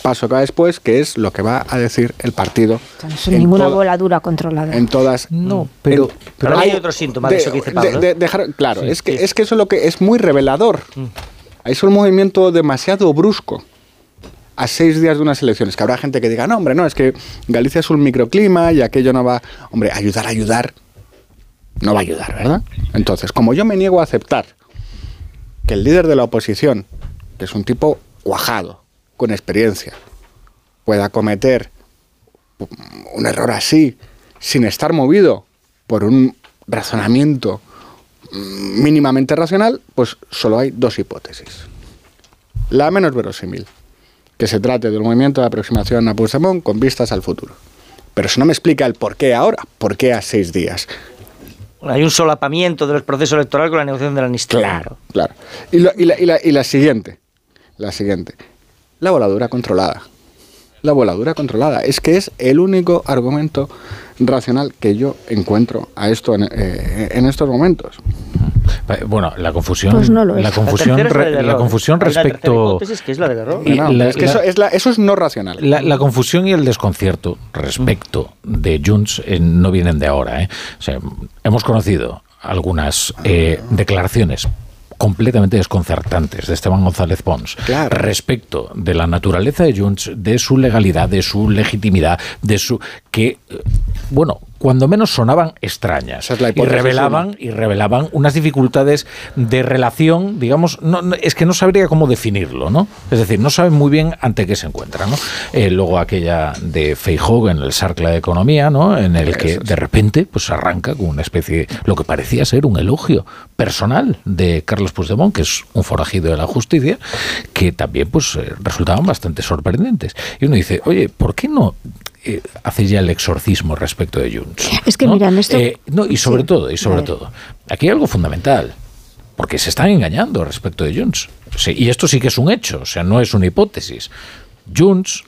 paso que va después, que es lo que va a decir el partido. Sin ninguna voladura controlada. En todas. No, pero, pero hay otros síntomas de, eso que dice Pablo. dejar, claro, es, que, es que eso es lo que es muy revelador. Mm. Es un movimiento demasiado brusco a seis días de unas elecciones. Que habrá gente que diga, no, hombre, no, es que Galicia es un microclima y aquello no va. Hombre, ayudar, ayudar. No va a ayudar, ¿verdad? Entonces, como yo me niego a aceptar que el líder de la oposición, que es un tipo cuajado, con experiencia, pueda cometer un error así sin estar movido por un razonamiento mínimamente racional, pues solo hay dos hipótesis. La menos verosímil, que se trate de un movimiento de aproximación a Puigdemont con vistas al futuro. Pero eso no me explica el por qué ahora, por qué a seis días. Hay un solapamiento del proceso electoral con la negociación de la amnistía. Claro, claro. Y, la, y la siguiente, la siguiente. La voladura controlada. La voladura controlada. Es que es el único argumento racional que yo encuentro a esto en, eh, estos momentos. Bueno, la confusión, pues la confusión, la, confusión respecto. Que es la del error. es que eso, es eso es no racional. La, confusión y el desconcierto respecto de Junts eh, no vienen de ahora. ¿eh? hemos conocido algunas declaraciones completamente desconcertantes de Esteban González Pons respecto de la naturaleza de Junts, de su legalidad, de su legitimidad, de su que bueno, cuando menos sonaban extrañas y revelaban y revelaban unas dificultades de relación, digamos, no, es que no sabría cómo definirlo, ¿no? Es decir, no saben muy bien ante qué se encuentran, ¿no? Eh, luego aquella de Feijóo en el Sarcla de Economía, ¿no? En el que de repente pues arranca con una especie, lo que parecía ser un elogio personal de Carlos Puigdemont, que es un forajido de la justicia, que también pues eh, resultaban bastante sorprendentes. Y uno dice, oye, ¿por qué no eh, hace ya el exorcismo respecto de Junts. Es que miran esto. Eh, no, y sobre todo, y sobre todo, aquí hay algo fundamental. Porque se están engañando respecto de Junts. y esto sí que es un hecho, o sea, no es una hipótesis. Junts,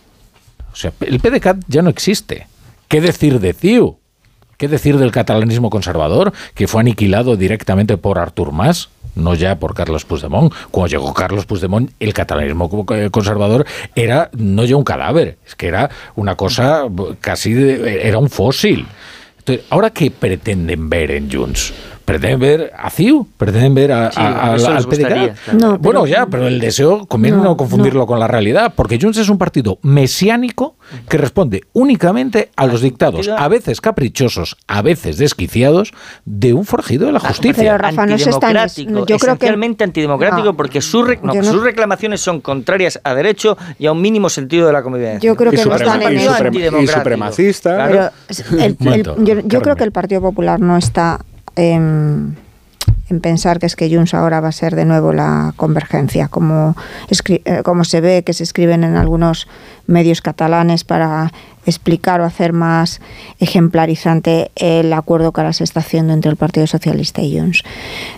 o sea, el PDCAT ya no existe. ¿Qué decir de CIU? ¿Qué decir del catalanismo conservador, que fue aniquilado directamente por Artur Mas? No ya por Carlos Puigdemont. Cuando llegó Carlos Puigdemont, el catalanismo conservador era no ya un cadáver, es que era una cosa casi, era un fósil. Entonces, ¿ahora qué pretenden ver en Junts? Pretenden ver a CIU, pretenden ver a, al PDK. bueno, ya, pero el deseo conviene no, confundirlo con la realidad, porque Junts es un partido mesiánico que responde únicamente a los dictados, a veces caprichosos, a veces desquiciados, de un forjido de la justicia. Pero Rafa no yo creo que antidemocrático porque sus, reclamaciones son contrarias a derecho y a un mínimo sentido de la convivencia. Yo creo que no están en y, supremacista. yo creo que el Partido Popular no está en, pensar que es que Junts ahora va a ser de nuevo la convergencia, como, eh, como se ve que se escriben en algunos medios catalanes para explicar o hacer más ejemplarizante el acuerdo que ahora se está haciendo entre el Partido Socialista y Junts.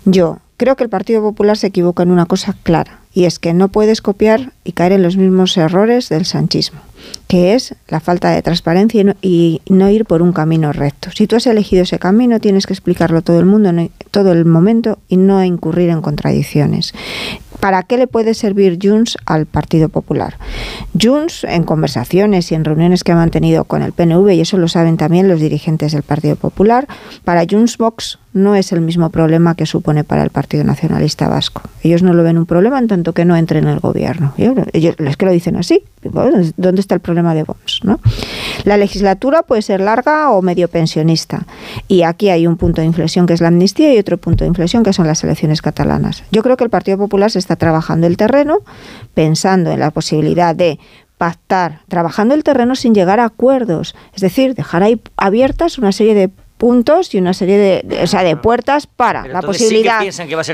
Yo creo que el Partido Popular se equivoca en una cosa clara, y es que no puedes copiar y caer en los mismos errores del sanchismo que es la falta de transparencia y no, ir por un camino recto. Si tú has elegido ese camino, tienes que explicarlo todo el mundo, en todo el momento y no incurrir en contradicciones. ¿Para qué le puede servir Junts al Partido Popular? Junts, en conversaciones y en reuniones que ha mantenido con el PNV, y eso lo saben también los dirigentes del Partido Popular, para Junts Vox no es el mismo problema que supone para el Partido Nacionalista Vasco. Ellos no lo ven un problema en tanto que no entre en el gobierno. Ellos es que lo dicen así. ¿Dónde está el problema de Vox? ¿no? La legislatura puede ser larga o medio pensionista. Y aquí hay un punto de inflexión que es la amnistía y otro punto de inflexión que son las elecciones catalanas. Yo creo que el Partido Popular se está trabajando el terreno pensando en la posibilidad de pactar, trabajando el terreno sin llegar a acuerdos, es decir, dejar ahí abiertas una serie de puntos y una serie de, o sea, de puertas para la posibilidad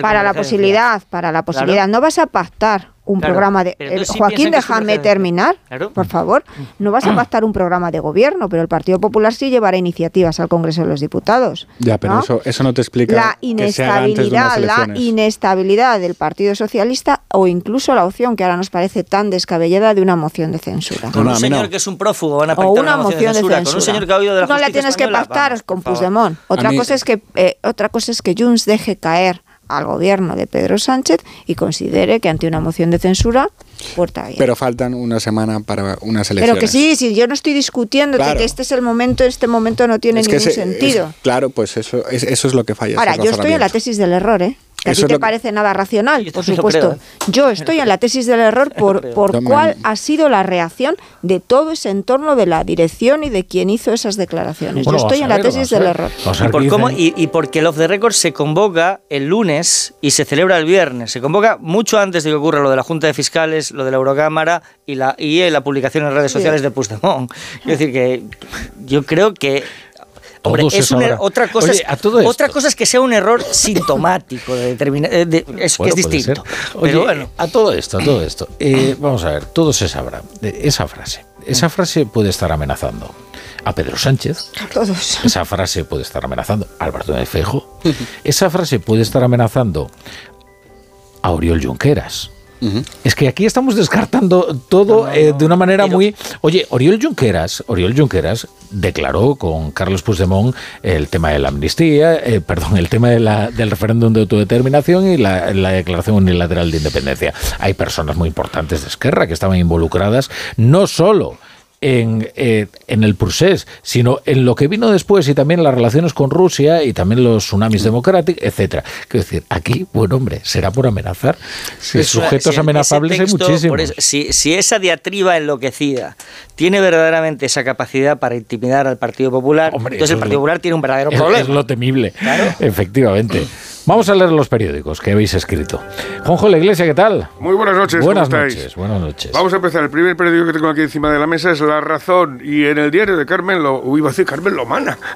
para la posibilidad para la posibilidad no vas a pactar un programa de... Eh, Joaquín, déjame terminar, por favor. No vas a pactar un programa de gobierno, pero el Partido Popular sí llevará iniciativas al Congreso de los Diputados. Ya, pero Eso, eso no te explica la inestabilidad, la inestabilidad del Partido Socialista o incluso la opción que ahora nos parece tan descabellada de una moción de censura. Con un señor que es un prófugo van a pactar una, moción, de, censura, Con un señor que ha oído de la No la tienes que pactar con Puigdemont. Otra cosa es que eh, otra cosa es que Junts deje caer al gobierno de Pedro Sánchez y considere que ante una moción de censura puerta abierta. Pero faltan una semana para unas elecciones. Pero que sí, sí, yo no estoy discutiendo que este es el momento, este momento no tiene ningún sentido. claro, pues eso es, eso es lo que falla. Ahora, yo estoy en la tesis del error, ¿eh? A ti te parece nada racional, por supuesto. ¿eh? Yo estoy en la tesis del error por, por cuál ha sido la reacción de todo ese entorno de la dirección y de quien hizo esas declaraciones. Yo estoy en la tesis del error. ¿Y, por cómo, y, porque el Off the Record se convoca el lunes y se celebra el viernes. Se convoca mucho antes de que ocurra lo de la Junta de Fiscales, lo de la Eurocámara y la, y la publicación en redes sociales de Puigdemont. Es decir, que yo creo que es otra, cosa es, otra cosa es que sea un error sintomático de determinar, eh, es que es distinto. Pero bueno. a todo esto, a todo esto. Eh, vamos a ver, todo se sabrá. Esa frase, esa frase puede estar amenazando a Pedro Sánchez. A todos. Esa frase puede estar amenazando a Alberto de Fejo. Esa frase puede estar amenazando a Oriol Junqueras. Es que aquí estamos descartando todo eh, de una manera muy. Oye, Oriol Junqueras, Oriol Junqueras declaró con Carlos Puigdemont el tema de la amnistía, eh, perdón, el tema de la, del referéndum de autodeterminación y la, la, declaración unilateral de independencia. Hay personas muy importantes de Esquerra que estaban involucradas no solo en, eh, en el procés, sino en lo que vino después y también las relaciones con Rusia y también los tsunamis democráticos, etcétera. Quiero decir, aquí, buen hombre, será por amenazar. Si sujetos amenazables hay muchísimos. si, si esa diatriba enloquecida tiene verdaderamente esa capacidad para intimidar al Partido Popular, entonces el Partido Popular tiene un verdadero problema. Es lo temible, efectivamente. Vamos a leer los periódicos que habéis escrito. Juanjo La Iglesia, ¿qué tal? Muy buenas noches. Buenas ¿cómo noches, buenas noches. Vamos a empezar. El primer periódico que tengo aquí encima de la mesa es La Razón. Y en el diario de Carmen, lo, uy, iba a decir Carmen Lomana.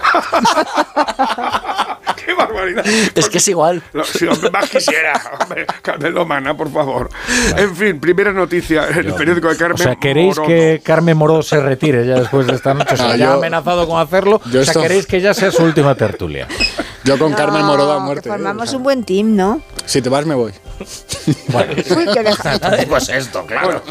¡Qué barbaridad! Es que es igual. Lo, si hombre, más quisiera. Hombre, Carmen Lomana, por favor. En fin, primera noticia en el periódico de Carmen. O sea, ¿queréis Morodo. que Carmen Moró se retire ya después de esta noche? O sea, ya ha amenazado con hacerlo. O sea, esto- ¿queréis que ya sea su última tertulia? Yo con Carmen Morodo a que muerte. ¿eh? formamos un buen team, ¿no? Si te vas, me voy. Uy, qué pues esto, claro.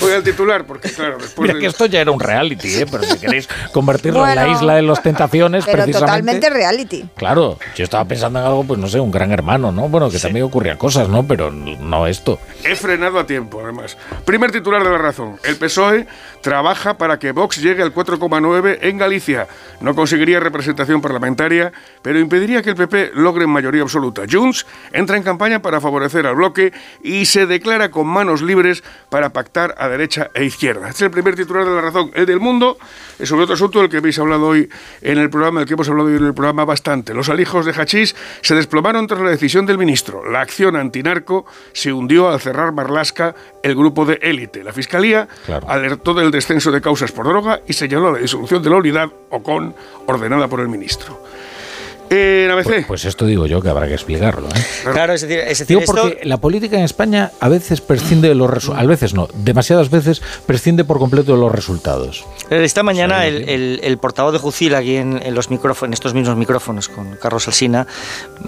Voy al titular, porque claro, después Mira de- que esto ya era un reality, ¿eh? pero si queréis convertirlo en la Bueno, isla de los tentaciones, Pero precisamente. totalmente reality. Claro, yo estaba pensando en algo, pues no sé, un gran hermano, ¿no? Bueno, que también ocurrían cosas, ¿no? Pero no esto. He frenado a tiempo, además. Primer titular de la razón. El PSOE trabaja para que Vox llegue al 4,9 en Galicia. No conseguiría representación parlamentaria, pero impediría que el PP logre mayoría absoluta. Junts entra en campaña para favorecer al bloque y se declara con manos libres para pactar a derecha e izquierda. Este es el primer titular de la razón. El del mundo es sobre otro asunto del que habéis hablado hoy en el programa, del que hemos hablado hoy en el programa bastante. Los alijos de hachís se desplomaron tras la decisión del ministro. La acción antinarco se hundió al cerrar Marlasca el grupo de élite. La fiscalía alertó del descenso de causas por droga y señaló la disolución de la unidad OCON ordenada por el ministro. En ABC. Pues, pues esto digo yo que habrá que explicarlo. ¿eh? Claro, es decir, es decir Digo esto- porque la política en España a veces prescinde de los resultados, a veces no, demasiadas veces prescinde por completo de los resultados. Esta mañana el, el- el portavoz de Jucil aquí en, en los micrófonos, en estos mismos micrófonos con Carlos Alsina,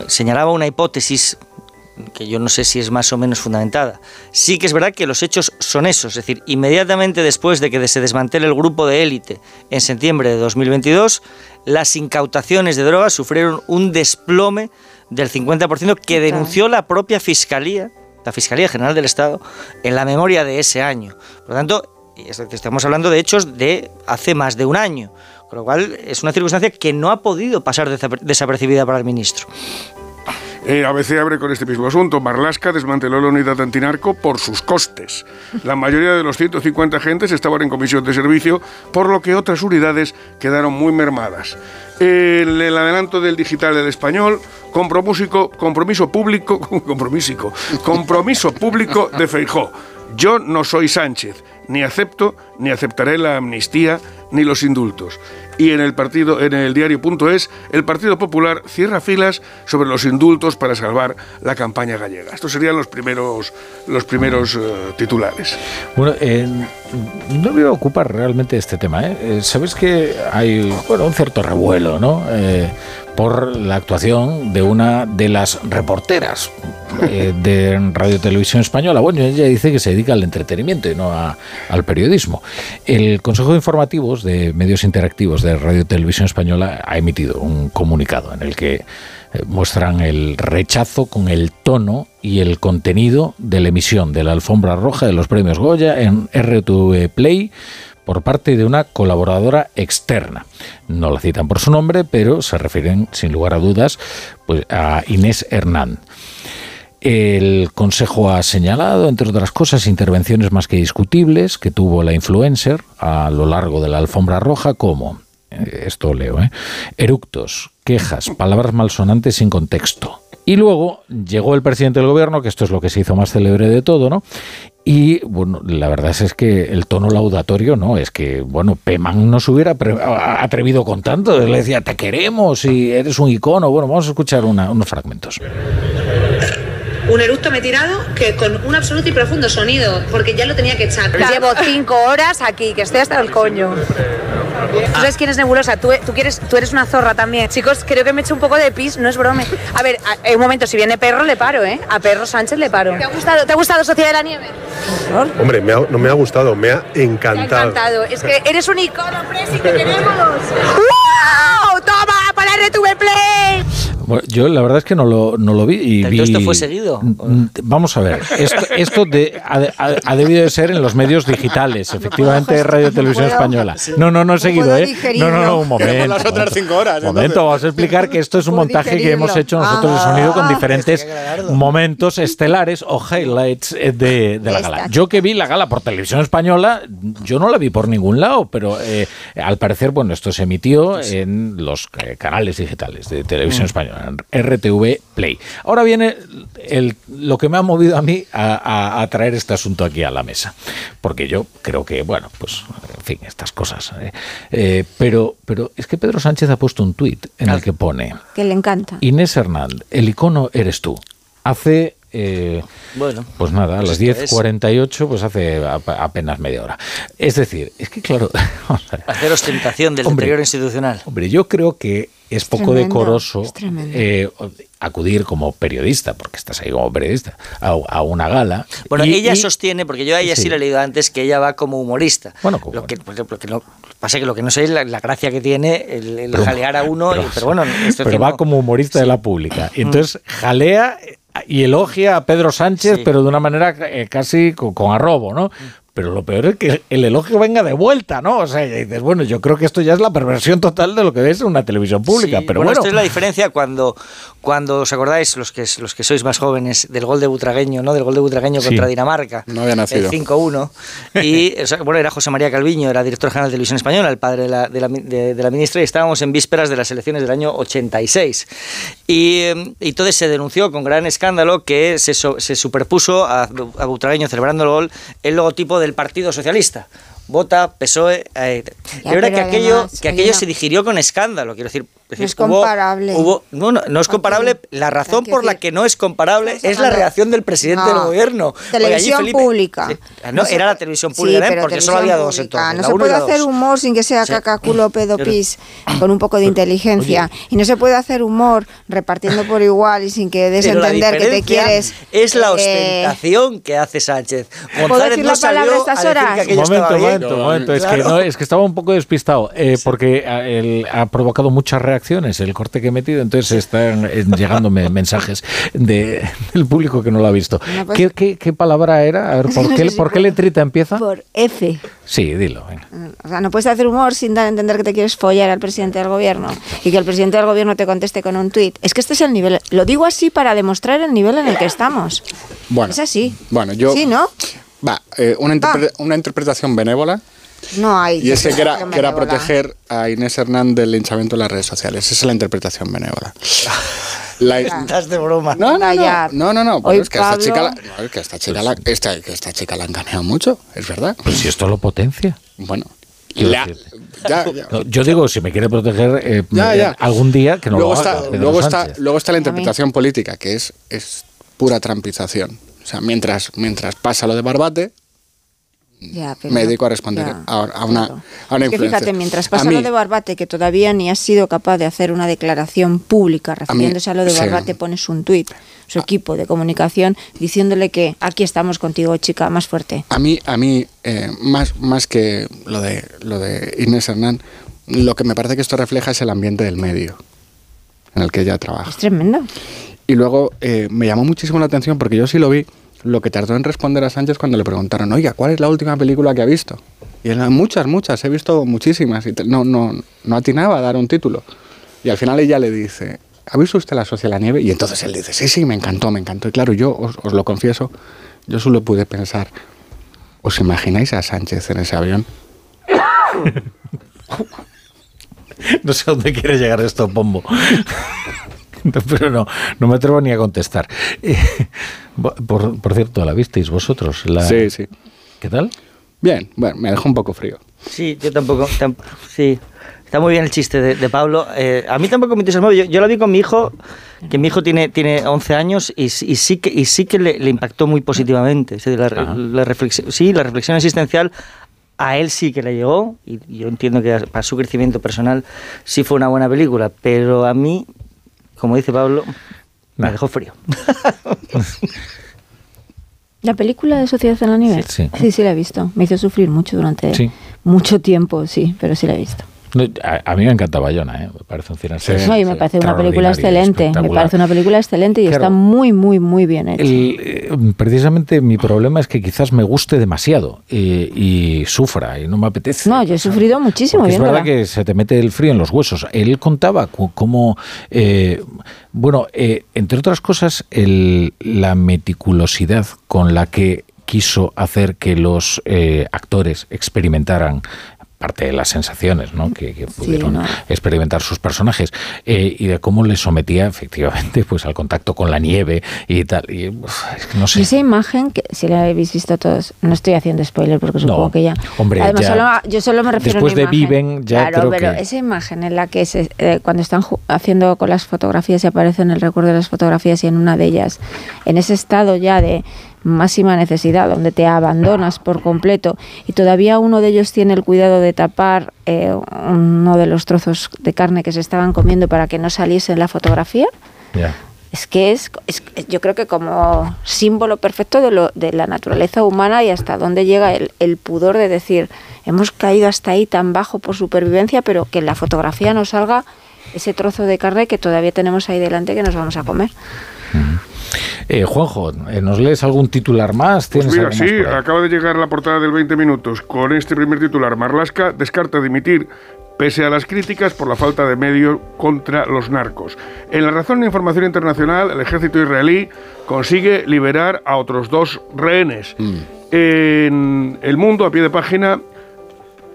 señalaba una hipótesis que yo no sé si es más o menos fundamentada. Sí que es verdad que los hechos son esos, es decir, inmediatamente después de que se desmantele el grupo de élite en septiembre de 2022, las incautaciones de drogas sufrieron un desplome del 50% que denunció la propia Fiscalía, la Fiscalía General del Estado, en la memoria de ese año. Por lo tanto, estamos hablando de hechos de hace más de un año, con lo cual es una circunstancia que no ha podido pasar desapercibida para el ministro. Eh, ABC abre con este mismo asunto. Marlasca desmanteló la unidad antinarco por sus costes. La mayoría de los 150 agentes estaban en comisión de servicio, por lo que otras unidades quedaron muy mermadas. El adelanto del digital del español, compromiso, compromiso público, compromiso, compromiso público de Feijó. Yo no soy Sánchez, ni acepto ni aceptaré la amnistía ni los indultos. Y en el partido, en el diario.es, el Partido Popular cierra filas sobre los indultos para salvar la campaña gallega. Estos serían los primeros, los primeros eh, titulares. Bueno, eh, no me voy a ocupar realmente este tema. ¿eh? Eh, Sabéis que hay bueno, un cierto revuelo ¿no? Por la actuación de una de las reporteras eh, de Radio Televisión Española. Bueno, ella dice que se dedica al entretenimiento y no a- al periodismo. El Consejo de Informativos de Medios Interactivos de Radio Televisión Española ha emitido un comunicado en el que eh, muestran el rechazo con el tono y el contenido de la emisión de la alfombra roja de los premios Goya en RTV Play por parte de una colaboradora externa. No la citan por su nombre, pero se refieren sin lugar a dudas pues, a Inés Hernán. El Consejo ha señalado, entre otras cosas, intervenciones más que discutibles que tuvo la influencer a lo largo de la alfombra roja, como, eh, esto leo, ¿eh? eructos, quejas, palabras malsonantes sin contexto. Y luego llegó el presidente del gobierno, que esto es lo que se hizo más célebre de todo, ¿no? Y bueno, la verdad es que el tono laudatorio, ¿no? Es que, bueno, Peman no se hubiera atrevido con tanto. Le decía, te queremos y eres un icono. Bueno, vamos a escuchar una- unos fragmentos. Un eructo me he tirado que con un absoluto y profundo sonido, porque ya lo tenía que echar. Llevo cinco horas aquí, que estoy hasta el coño. ¿Tú sabes quién es Nebulosa? ¿Tú, tú, quieres, tú eres una zorra también. Chicos, creo que me he hecho un poco de pis, no es brome. A ver, a- eh, un momento, si viene Perro le paro, ¿eh? A Perro Sánchez le paro. ¿Te ha gustado, ¿te ha gustado Sociedad de la Nieve? Hombre, me ha- no me ha gustado, me ha Me ha encantado. encantado. Es que eres un icono, Presi, que queremos. ¡Wow! ¡Toma! ¡Para RTV Play! Yo la verdad es que no lo, no lo vi. Y vi... ¿Esto fue seguido? Vamos a ver. Esto, esto de, ha, debido de ser en los medios digitales, efectivamente, Radio Televisión Española. No, no, no he seguido, ¿eh? No, no, no, un momento. las otras cinco horas. Un momento, vamos a explicar que esto es un montaje que hemos hecho nosotros de sonido con ah, diferentes momentos estelares o highlights eh, de, de la gala. Yo que vi la gala por Televisión Española, yo no la vi por ningún lado, pero eh, al parecer, bueno, esto se emitió en los eh, canales digitales de Televisión mm. Española, RTV Play. Ahora viene el, lo que me ha movido a mí a, traer este asunto aquí a la mesa, porque yo creo que, bueno, pues, en fin, estas cosas. pero, pero es que Pedro Sánchez ha puesto un tuit en el que pone... Que le encanta. Inés Hernández, el icono eres tú. Hace eh, bueno, pues nada, a las 10.48, pues hace apenas media hora. Es decir, es que claro. Hacer ostentación del interior institucional. Hombre, yo creo que es poco decoroso eh, acudir como periodista, porque estás ahí como periodista, a, una gala. Bueno, ella sostiene, porque yo a ella sí. le he leído antes, que ella va como humorista. Bueno, lo que, no, pasa que lo que no sé es la, gracia que tiene el, jalear a uno, pero, bueno. Pero va como humorista de la pública. Y entonces jalea y elogia a Pedro Sánchez, pero de una manera eh, casi con, arrobo, ¿no? Pero lo peor es que el elogio venga de vuelta, ¿no? O sea, dices, bueno, yo creo que esto ya es la perversión total de lo que es una televisión pública. pero bueno, esto es la diferencia cuando, cuando os acordáis, los que, los que sois más jóvenes, del gol de Butragueño, ¿no? Del gol de Butragueño contra Dinamarca. No había nacido. El 5-1. Y, bueno, era José María Calviño, era director general de Televisión Española, el padre de la, de la, de, la ministra, y estábamos en vísperas de las elecciones del año 86. Y, y entonces se denunció con gran escándalo que se, se superpuso a, a Butragueño celebrando el gol el logotipo de del Partido Socialista. Vota, PSOE. Eh, verdad que aquello, que aquello se digirió con escándalo, quiero decir. No es comparable. no, no, es comparable. La razón por la que no es comparable es la reacción del presidente del gobierno. Televisión pública. no, era la televisión pública, porque solo había dos No se puede hacer humor sin que sea cacaculo, pedo, pis, con un poco de inteligencia. y no se puede hacer humor repartiendo por igual y sin que des entender que te quieres. Es la eh, ostentación que hace Sánchez. ¿Puedo decir la palabra a estas horas? momento, momento, momento. Es, que no, es que estaba un poco despistado, eh, porque ha provocado muchas reacciones el corte que he metido, entonces están llegando mensajes de, del público que no lo ha visto. Pues ¿Qué, qué, palabra era? A ver, ¿por qué, ¿por qué letrita empieza? Por F. Sí, dilo. O sea, no puedes hacer humor sin dar a entender que te quieres follar al presidente del gobierno y que el presidente del gobierno te conteste con un tuit. Es que este es el nivel. Lo digo así para demostrar el nivel en el que estamos. Bueno, es así. Bueno, yo. Sí, ¿no? Va, eh, una, una, interpretación benévola. No hay. Y es que era, proteger a Inés Hernández del linchamiento en las redes sociales. Esa es la interpretación benévola. La, Estás de broma. No, no, no. No, no, es que esta chica, la, que esta chica, la, esta, que esta chica la han mucho, es verdad. Pues si esto lo potencia. Bueno. ya, ya. yo digo, si me quiere proteger eh, eh, algún día, que no luego lo haga. Está, luego, está, luego está la interpretación política, que es, es pura trampización. O sea, mientras, mientras pasa lo de Barbate, me dedico a responder a, una, a una fíjate, mientras pasa lo de Barbate, que todavía ni has sido capaz de hacer una declaración pública refiriéndose a, lo de Barbate, pones un tuit, su equipo de comunicación, diciéndole que aquí estamos contigo, chica, más fuerte. A mí, a mí eh, más, más que lo de, lo de Inés Hernán, lo que me parece que esto refleja es el ambiente del medio en el que ella trabaja. Es tremendo. Y luego eh, me llamó muchísimo la atención porque yo sí lo vi, lo que tardó en responder a Sánchez cuando le preguntaron, oiga, ¿cuál es la última película que ha visto? Y él, muchas, muchas, he visto muchísimas. Y no, no, no atinaba a dar un título. Y al final ella le dice, ¿ha visto usted La Socia de la Nieve? Y entonces él dice, sí, sí, me encantó, me encantó. Y claro, yo os, os lo confieso, yo solo pude pensar, ¿os imagináis a Sánchez en ese avión? no sé dónde quiere llegar esto, Pombo. pero no, no me atrevo ni a contestar. Eh, por, cierto, ¿la visteis vosotros? La... Sí, sí. ¿Qué tal? Bien, bueno, me dejó un poco frío. Sí, yo tampoco. sí, está muy bien el chiste de, Pablo. Eh, a mí tampoco me entusiasmó. Yo, yo lo vi con mi hijo, que mi hijo tiene, tiene 11 años y, sí que, y sí que le, impactó muy positivamente. la, la reflexión, sí, la reflexión existencial a él sí que le llegó y yo entiendo que para su crecimiento personal sí fue una buena película, pero a mí como dice Pablo, me dejó frío. ¿La película de Sociedad en la Nieve? Sí. sí. la he visto. Me hizo sufrir mucho durante mucho tiempo, sí, pero sí la he visto. A, mí me encanta Bayona, ¿eh? me parece un cine No, y me parece una película excelente. Me parece una película excelente y está muy, muy, muy bien hecha. Eh, precisamente mi problema es que quizás me guste demasiado y, sufra y no me apetece. No, yo he sufrido muchísimo. Es verdad que se te mete el frío en los huesos. Él contaba cómo, eh, bueno, eh, entre otras cosas, el, la meticulosidad con la que quiso hacer que los actores experimentaran parte de las sensaciones ¿no? que, pudieron experimentar sus personajes eh, y de cómo les sometía efectivamente pues al contacto con la nieve y tal. Y, no sé. esa imagen, que si la habéis visto todos, no estoy haciendo spoiler porque supongo que ya. Hombre, Además, yo solo me refiero después a de Viven, ya claro, pero esa imagen en la que se, eh, cuando están haciendo con las fotografías y aparecen el recuerdo de las fotografías y en una de ellas, en ese estado ya de máxima necesidad, donde te abandonas por completo y todavía uno de ellos tiene el cuidado de tapar eh, uno de los trozos de carne que se estaban comiendo para que no saliese en la fotografía. Es que es, yo creo que como símbolo perfecto de, lo, de la naturaleza humana y hasta dónde llega el, el, pudor de decir, hemos caído hasta ahí tan bajo por supervivencia, pero que en la fotografía nos salga ese trozo de carne que todavía tenemos ahí delante que nos vamos a comer. Eh, Juanjo, eh, ¿nos lees algún titular más? Pues mira, sí, acaba de llegar la portada del 20 minutos con este primer titular. Marlaska descarta dimitir pese a las críticas por la falta de medios contra los narcos. En la razón de información internacional, el ejército israelí consigue liberar a otros dos rehenes. Mm. En el mundo, a pie de página,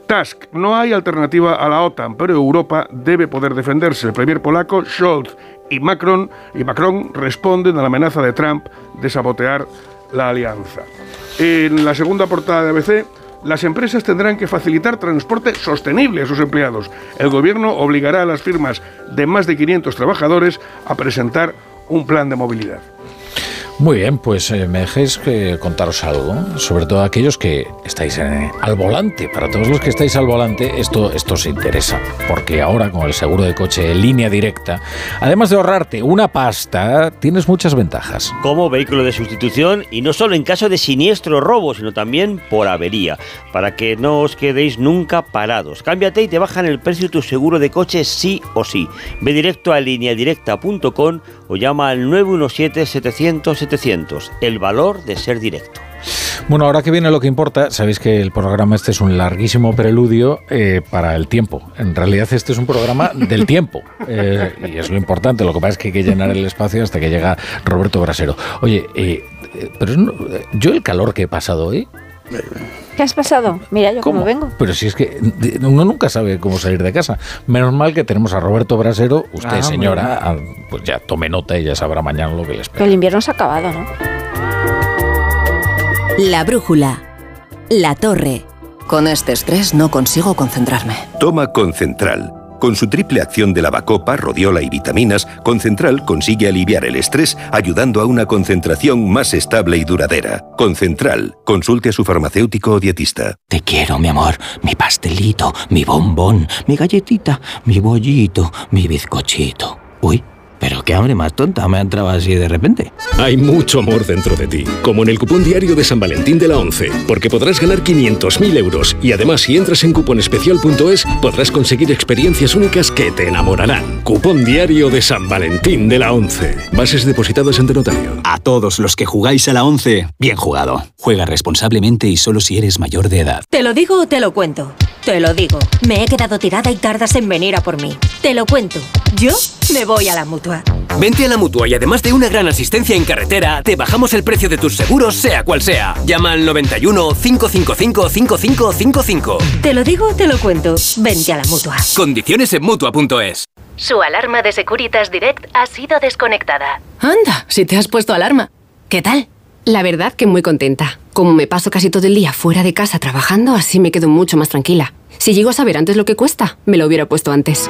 Task. No hay alternativa a la OTAN, pero Europa debe poder defenderse. El primer polaco, Scholz, y Macron, y Macron responden a la amenaza de Trump de sabotear la alianza. En la segunda portada de ABC, las empresas tendrán que facilitar transporte sostenible a sus empleados. El gobierno obligará a las firmas de más de 500 trabajadores a presentar un plan de movilidad. Muy bien, pues eh, me dejéis que contaros algo, sobre todo aquellos que estáis eh, al volante. Para todos los que estáis al volante, esto, esto os interesa, porque ahora con el seguro de coche en línea directa, además de ahorrarte una pasta, tienes muchas ventajas. Como vehículo de sustitución y no solo en caso de siniestro o robo, sino también por avería, para que no os quedéis nunca parados. Cámbiate y te bajan el precio de tu seguro de coche sí o sí. Ve directo a lineadirecta.com o llama al 917 700 el valor de ser directo. Bueno, ahora que viene lo que importa, sabéis que el programa este es un larguísimo preludio eh, para el tiempo. En realidad este es un programa del tiempo eh, y es lo importante. Lo que pasa es que hay que llenar el espacio hasta que llega Roberto Brasero. Oye, eh, pero yo el calor que he pasado hoy... ¿Qué has pasado? Mira, yo cómo, vengo. Pero si es que uno nunca sabe cómo salir de casa. Menos mal que tenemos a Roberto Brasero. Usted, ah, señora, pues ya tome nota y ya sabrá mañana lo que le espera. Pero el invierno se ha acabado, ¿no? La brújula. La torre. Con este estrés no consigo concentrarme. Toma Concentral con su triple acción de lavacopa, rodiola y vitaminas, Concentral consigue aliviar el estrés ayudando a una concentración más estable y duradera. Concentral, consulte a su farmacéutico o dietista. Te quiero, mi amor, mi pastelito, mi bombón, mi galletita, mi bollito, mi bizcochito. Uy. Pero qué hambre más tonta me ha entrado así de repente. Hay mucho amor dentro de ti, como en el cupón diario de San Valentín de la 11, porque podrás ganar 500.000 euros y además si entras en cuponespecial.es podrás conseguir experiencias únicas que te enamorarán. Cupón diario de San Valentín de la 11. Bases depositadas ante notario. A todos los que jugáis a la 11, bien jugado. Juega responsablemente y solo si eres mayor de edad. ¿Te lo digo o te lo cuento? Te lo digo. Me he quedado tirada y tardas en venir a por mí. Te lo cuento. Yo me voy a la mutua. Vente a la mutua y además de una gran asistencia en carretera, te bajamos el precio de tus seguros, sea cual sea. Llama al 91 555 5555. Te lo digo, te lo cuento. Vente a la mutua. Condiciones en mutua.es. Su alarma de Securitas Direct ha sido desconectada. Anda, si te has puesto alarma. ¿Qué tal? La verdad que muy contenta. Como me paso casi todo el día fuera de casa trabajando, así me quedo mucho más tranquila. Si llego a saber antes lo que cuesta, me lo hubiera puesto antes.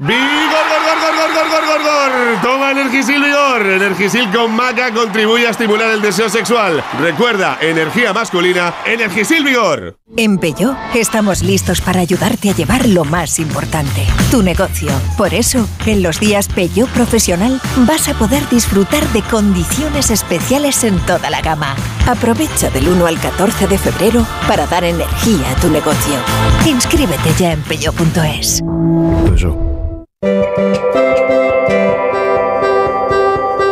¡Vigor, gor, gor, gor, gor, gor, gor! Toma Energisil Vigor. Energisil con maca contribuye a estimular el deseo sexual. Recuerda, energía masculina, Energisil Vigor. En Peugeot estamos listos para ayudarte a llevar lo más importante, tu negocio. Por eso, en los días Peugeot Profesional vas a poder disfrutar de condiciones especiales en toda la gama. Aprovecha del 1 al 14 de febrero para dar energía a tu negocio. Inscríbete ya en peugeot.es.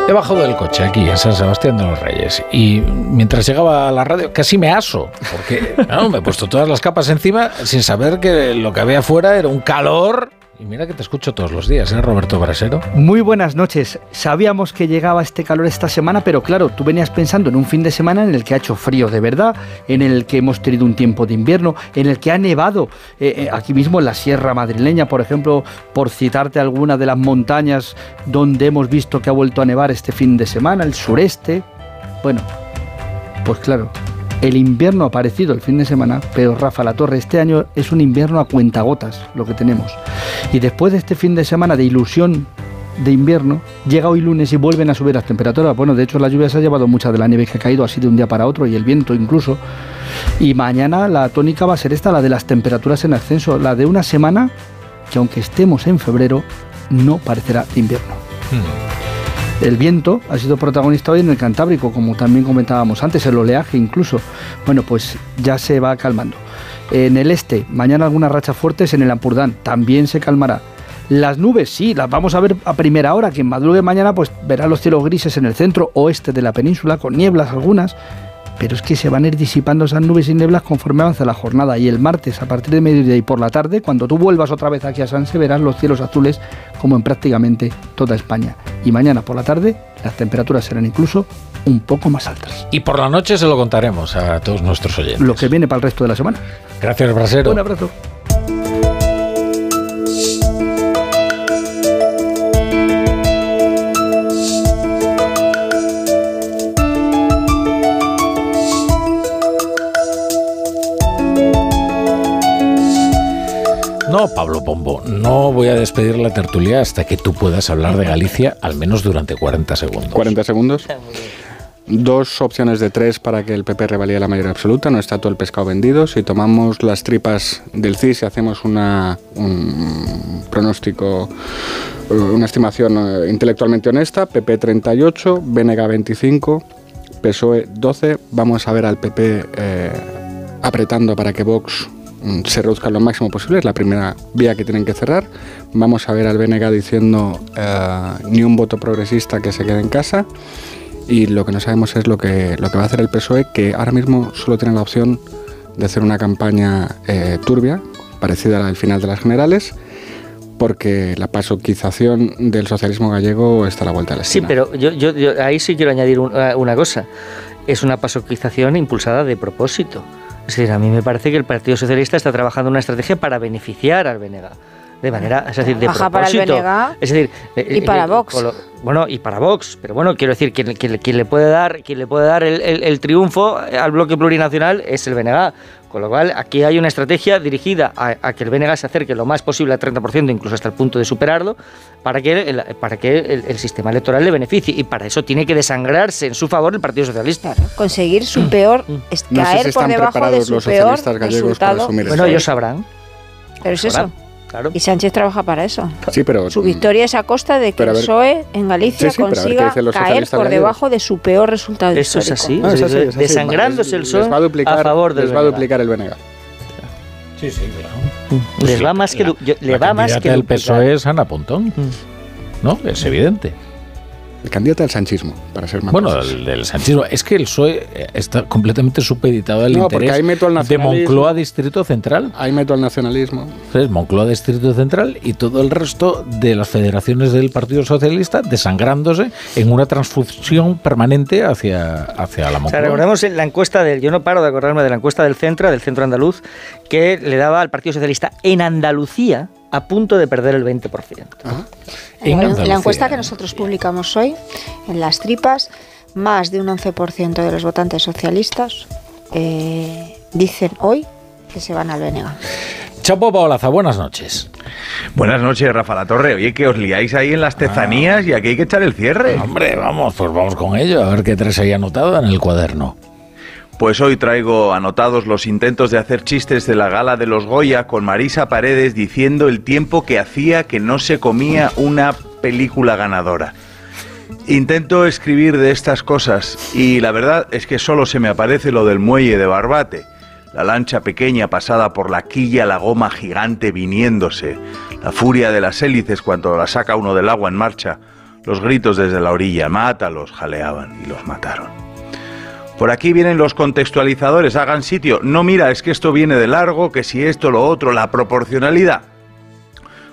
He bajado del coche aquí en San Sebastián de los Reyes. Y mientras llegaba a la radio casi me aso, porque no, me he puesto todas las capas encima sin saber que lo que había afuera era un calor y mira que te escucho todos los días, ¿eh, Roberto Brasero? Muy buenas noches. Sabíamos que llegaba este calor esta semana, pero claro, tú venías pensando en un fin de semana en el que ha hecho frío de verdad, en el que hemos tenido un tiempo de invierno, en el que ha nevado. Eh, eh, aquí mismo en la Sierra Madrileña, por ejemplo, por citarte alguna de las montañas donde hemos visto que ha vuelto a nevar este fin de semana, el sureste. Bueno, pues claro, el invierno ha aparecido el fin de semana, pero Rafa La Torre, este año es un invierno a cuentagotas lo que tenemos. Y después de este fin de semana de ilusión de invierno, llega hoy lunes y vuelven a subir las temperaturas. Bueno, de hecho la lluvia se ha llevado mucha de la nieve que ha caído así de un día para otro y el viento incluso. Y mañana la tónica va a ser esta, la de las temperaturas en ascenso, la de una semana que aunque estemos en febrero, no parecerá invierno. El viento ha sido protagonista hoy en el Cantábrico, como también comentábamos antes, el oleaje incluso. Bueno, pues ya se va calmando. En el este, mañana algunas rachas fuertes en el Ampurdán, también se calmará. Las nubes, sí, las vamos a ver a primera hora. Quien madrugue mañana, pues verá los cielos grises en el centro oeste de la península, con nieblas algunas. Pero es que se van a ir disipando esas nubes y nieblas conforme avanza la jornada. Y el martes, a partir de mediodía y por la tarde, cuando tú vuelvas otra vez aquí a Sanse, verás los cielos azules como en prácticamente toda España. Y mañana por la tarde, las temperaturas serán incluso un poco más altas. Y por la noche se lo contaremos a todos nuestros oyentes. Lo que viene para el resto de la semana. Gracias, Brasero. Un abrazo. No, Pablo Pombo, no voy a despedir la tertulia hasta que tú puedas hablar de Galicia al menos durante 40 segundos. 40 segundos. Dos opciones de tres para que el PP revalide la mayoría absoluta. No está todo el pescado vendido. Si tomamos las tripas del CIS y hacemos una, un pronóstico, una estimación eh, intelectualmente honesta, PP 38, BNG 25, PSOE 12. Vamos a ver al PP eh, apretando para que Vox se reduzca lo máximo posible. Es la primera vía que tienen que cerrar. Vamos a ver al BNG diciendo eh, ni un voto progresista que se quede en casa y lo que no sabemos es lo que, lo que va a hacer el PSOE, que ahora mismo solo tiene la opción de hacer una campaña eh, turbia, parecida a la del final de las generales, porque la pasoquización del socialismo gallego está a la vuelta de la Sí, esquina. pero yo, yo- yo ahí sí quiero añadir un- eh, una cosa. Es una pasoquización impulsada de propósito. Decir, a mí me parece que el Partido Socialista está trabajando una estrategia para beneficiar al BNG. De manera, es decir, de Baja para el es decir, eh, y para Vox. con lo- bueno, y para Vox, pero bueno, quiero decir, quien, quien- quien le puede dar, quien le puede dar el, el- el triunfo al bloque plurinacional es el BNG. Con lo cual, aquí hay una estrategia dirigida a, a que el BNG se acerque lo más posible al 30%, incluso hasta el punto de superarlo, para que, el, para que el, el sistema electoral le beneficie. Y para eso tiene que desangrarse en su favor el Partido Socialista. Conseguir su peor, es No sé caer si por debajo de preparados su los peor socialistas gallegos para resultado. Bueno, eso. ellos sabrán. Pero es Sabrán, Y Sánchez trabaja para eso. Sí, pero Su victoria es a costa de que a el ver- PSOE en Galicia Sí, sí, ver consiga caer por gallegos. debajo de su peor resultado Eso es histórico. así. No, es así, es así. desangrándose el va a duplicar, a favor del les va a duplicar el BNG. Sí, sí, claro. Les va más que yo- le La va más que duplicar. PSOE es Ana Pontón. ¿No? Es evidente. El candidato al sanchismo, para ser más Bueno, el del sanchismo. Es que el PSOE eh, está completamente supeditado al No, porque interés ahí meto al de. Moncloa Distrito Central. Ahí meto al nacionalismo. Entonces, Moncloa Distrito Central y todo el resto de las federaciones del Partido Socialista desangrándose en una transfusión permanente hacia, hacia la O sea, Moncloa. recordemos en la encuesta del. Yo no paro de acordarme de la encuesta del Centro, del Centro Andaluz, que le daba al Partido Socialista en Andalucía a punto de perder el 20%. En la encuesta que nosotros publicamos hoy, en las tripas, más de un 11% de los votantes socialistas eh, dicen hoy que se van al BNG. Chapo Paolaza, buenas noches. Buenas noches, Rafa La Torre. Oye, que os liáis ahí en las tezanías y aquí hay que echar el cierre. Hombre, vamos, pues vamos con ello, a ver qué tres hay anotado en el cuaderno. Pues hoy traigo anotados los intentos de hacer chistes de la gala de los Goya con Marisa Paredes diciendo el tiempo que hacía que no se comía una película ganadora. Intento escribir de estas cosas y la verdad es que solo se me aparece lo del muelle de Barbate, la lancha pequeña pasada por la quilla, la goma gigante viniéndose, la furia de las hélices cuando la saca uno del agua en marcha, los gritos desde la orilla, mátalos, jaleaban y los mataron. Por aquí vienen los contextualizadores, hagan sitio. No, mira, es que esto viene de largo, que si esto, lo otro, la proporcionalidad.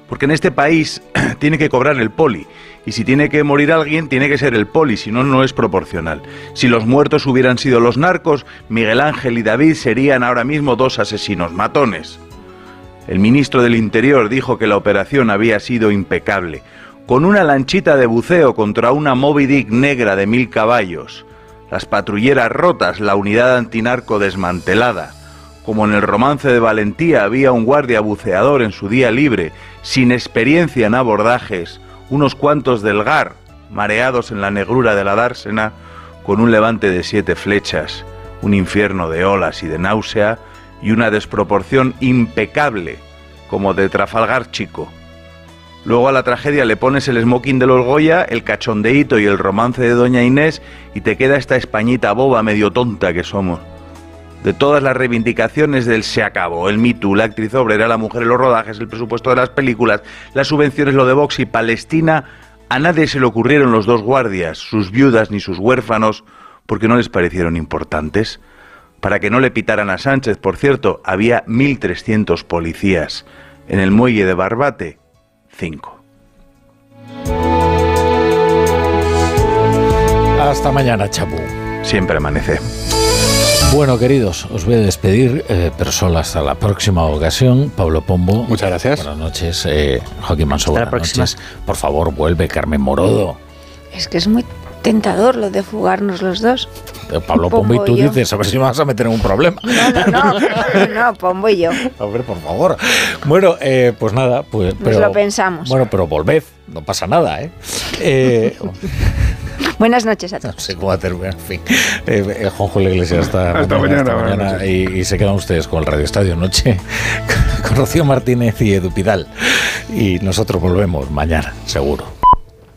Porque en este país tiene que cobrar el poli. Y si tiene que morir alguien, tiene que ser el poli, si no, no es proporcional. Si los muertos hubieran sido los narcos, Miguel Ángel y David serían ahora mismo dos asesinos matones. El ministro del Interior dijo que la operación había sido impecable, con una lanchita de buceo contra una Moby Dick negra de mil caballos las patrulleras rotas, la unidad antinarco desmantelada. Como en el romance de Valentía había un guardia buceador en su día libre, sin experiencia en abordajes, unos cuantos del GAR, mareados en la negrura de la dársena, con un levante de siete flechas, un infierno de olas y de náusea, y una desproporción impecable, como de Trafalgar chico. Luego a la tragedia le pones el smoking de los Goya, el cachondeíto y el romance de Doña Inés y te queda esta españita boba medio tonta que somos. De todas las reivindicaciones del se acabó, el Me la actriz obrera, la mujer en los rodajes, el presupuesto de las películas, las subvenciones, lo de Vox y Palestina, a nadie se le ocurrieron los dos guardias, sus viudas ni sus huérfanos, porque no les parecieron importantes. Para que no le pitaran a Sánchez, por cierto, había 1.300 policías. En el muelle de Barbate, 5. Hasta mañana, Chapu. Siempre amanece. Bueno, queridos, os voy a despedir, eh, pero solo hasta la próxima ocasión. Pablo Pombo. Muchas gracias. Buenas noches. Eh, Joaquín Manso, buenas noches. Por favor, vuelve Carmen Morodo. Es que es muy tentador lo de fugarnos los dos. Eh, Pablo Pombo, y tú dices, a ver si me vas a meter en un problema. No, no, no, no Pombo y yo. A ver, por favor. Bueno, eh, pues nada, pues... Nos lo pensamos. Bueno, pero volved, no pasa nada, ¿eh? eh Buenas noches a todos. No sé cómo va a terminar, en fin. Eh, Juanjo la Iglesia hasta, hasta mañana. mañana y, y, se quedan ustedes con el Radio Estadio Noche, con Rocío Martínez y Edu Pidal. Y nosotros volvemos mañana, seguro.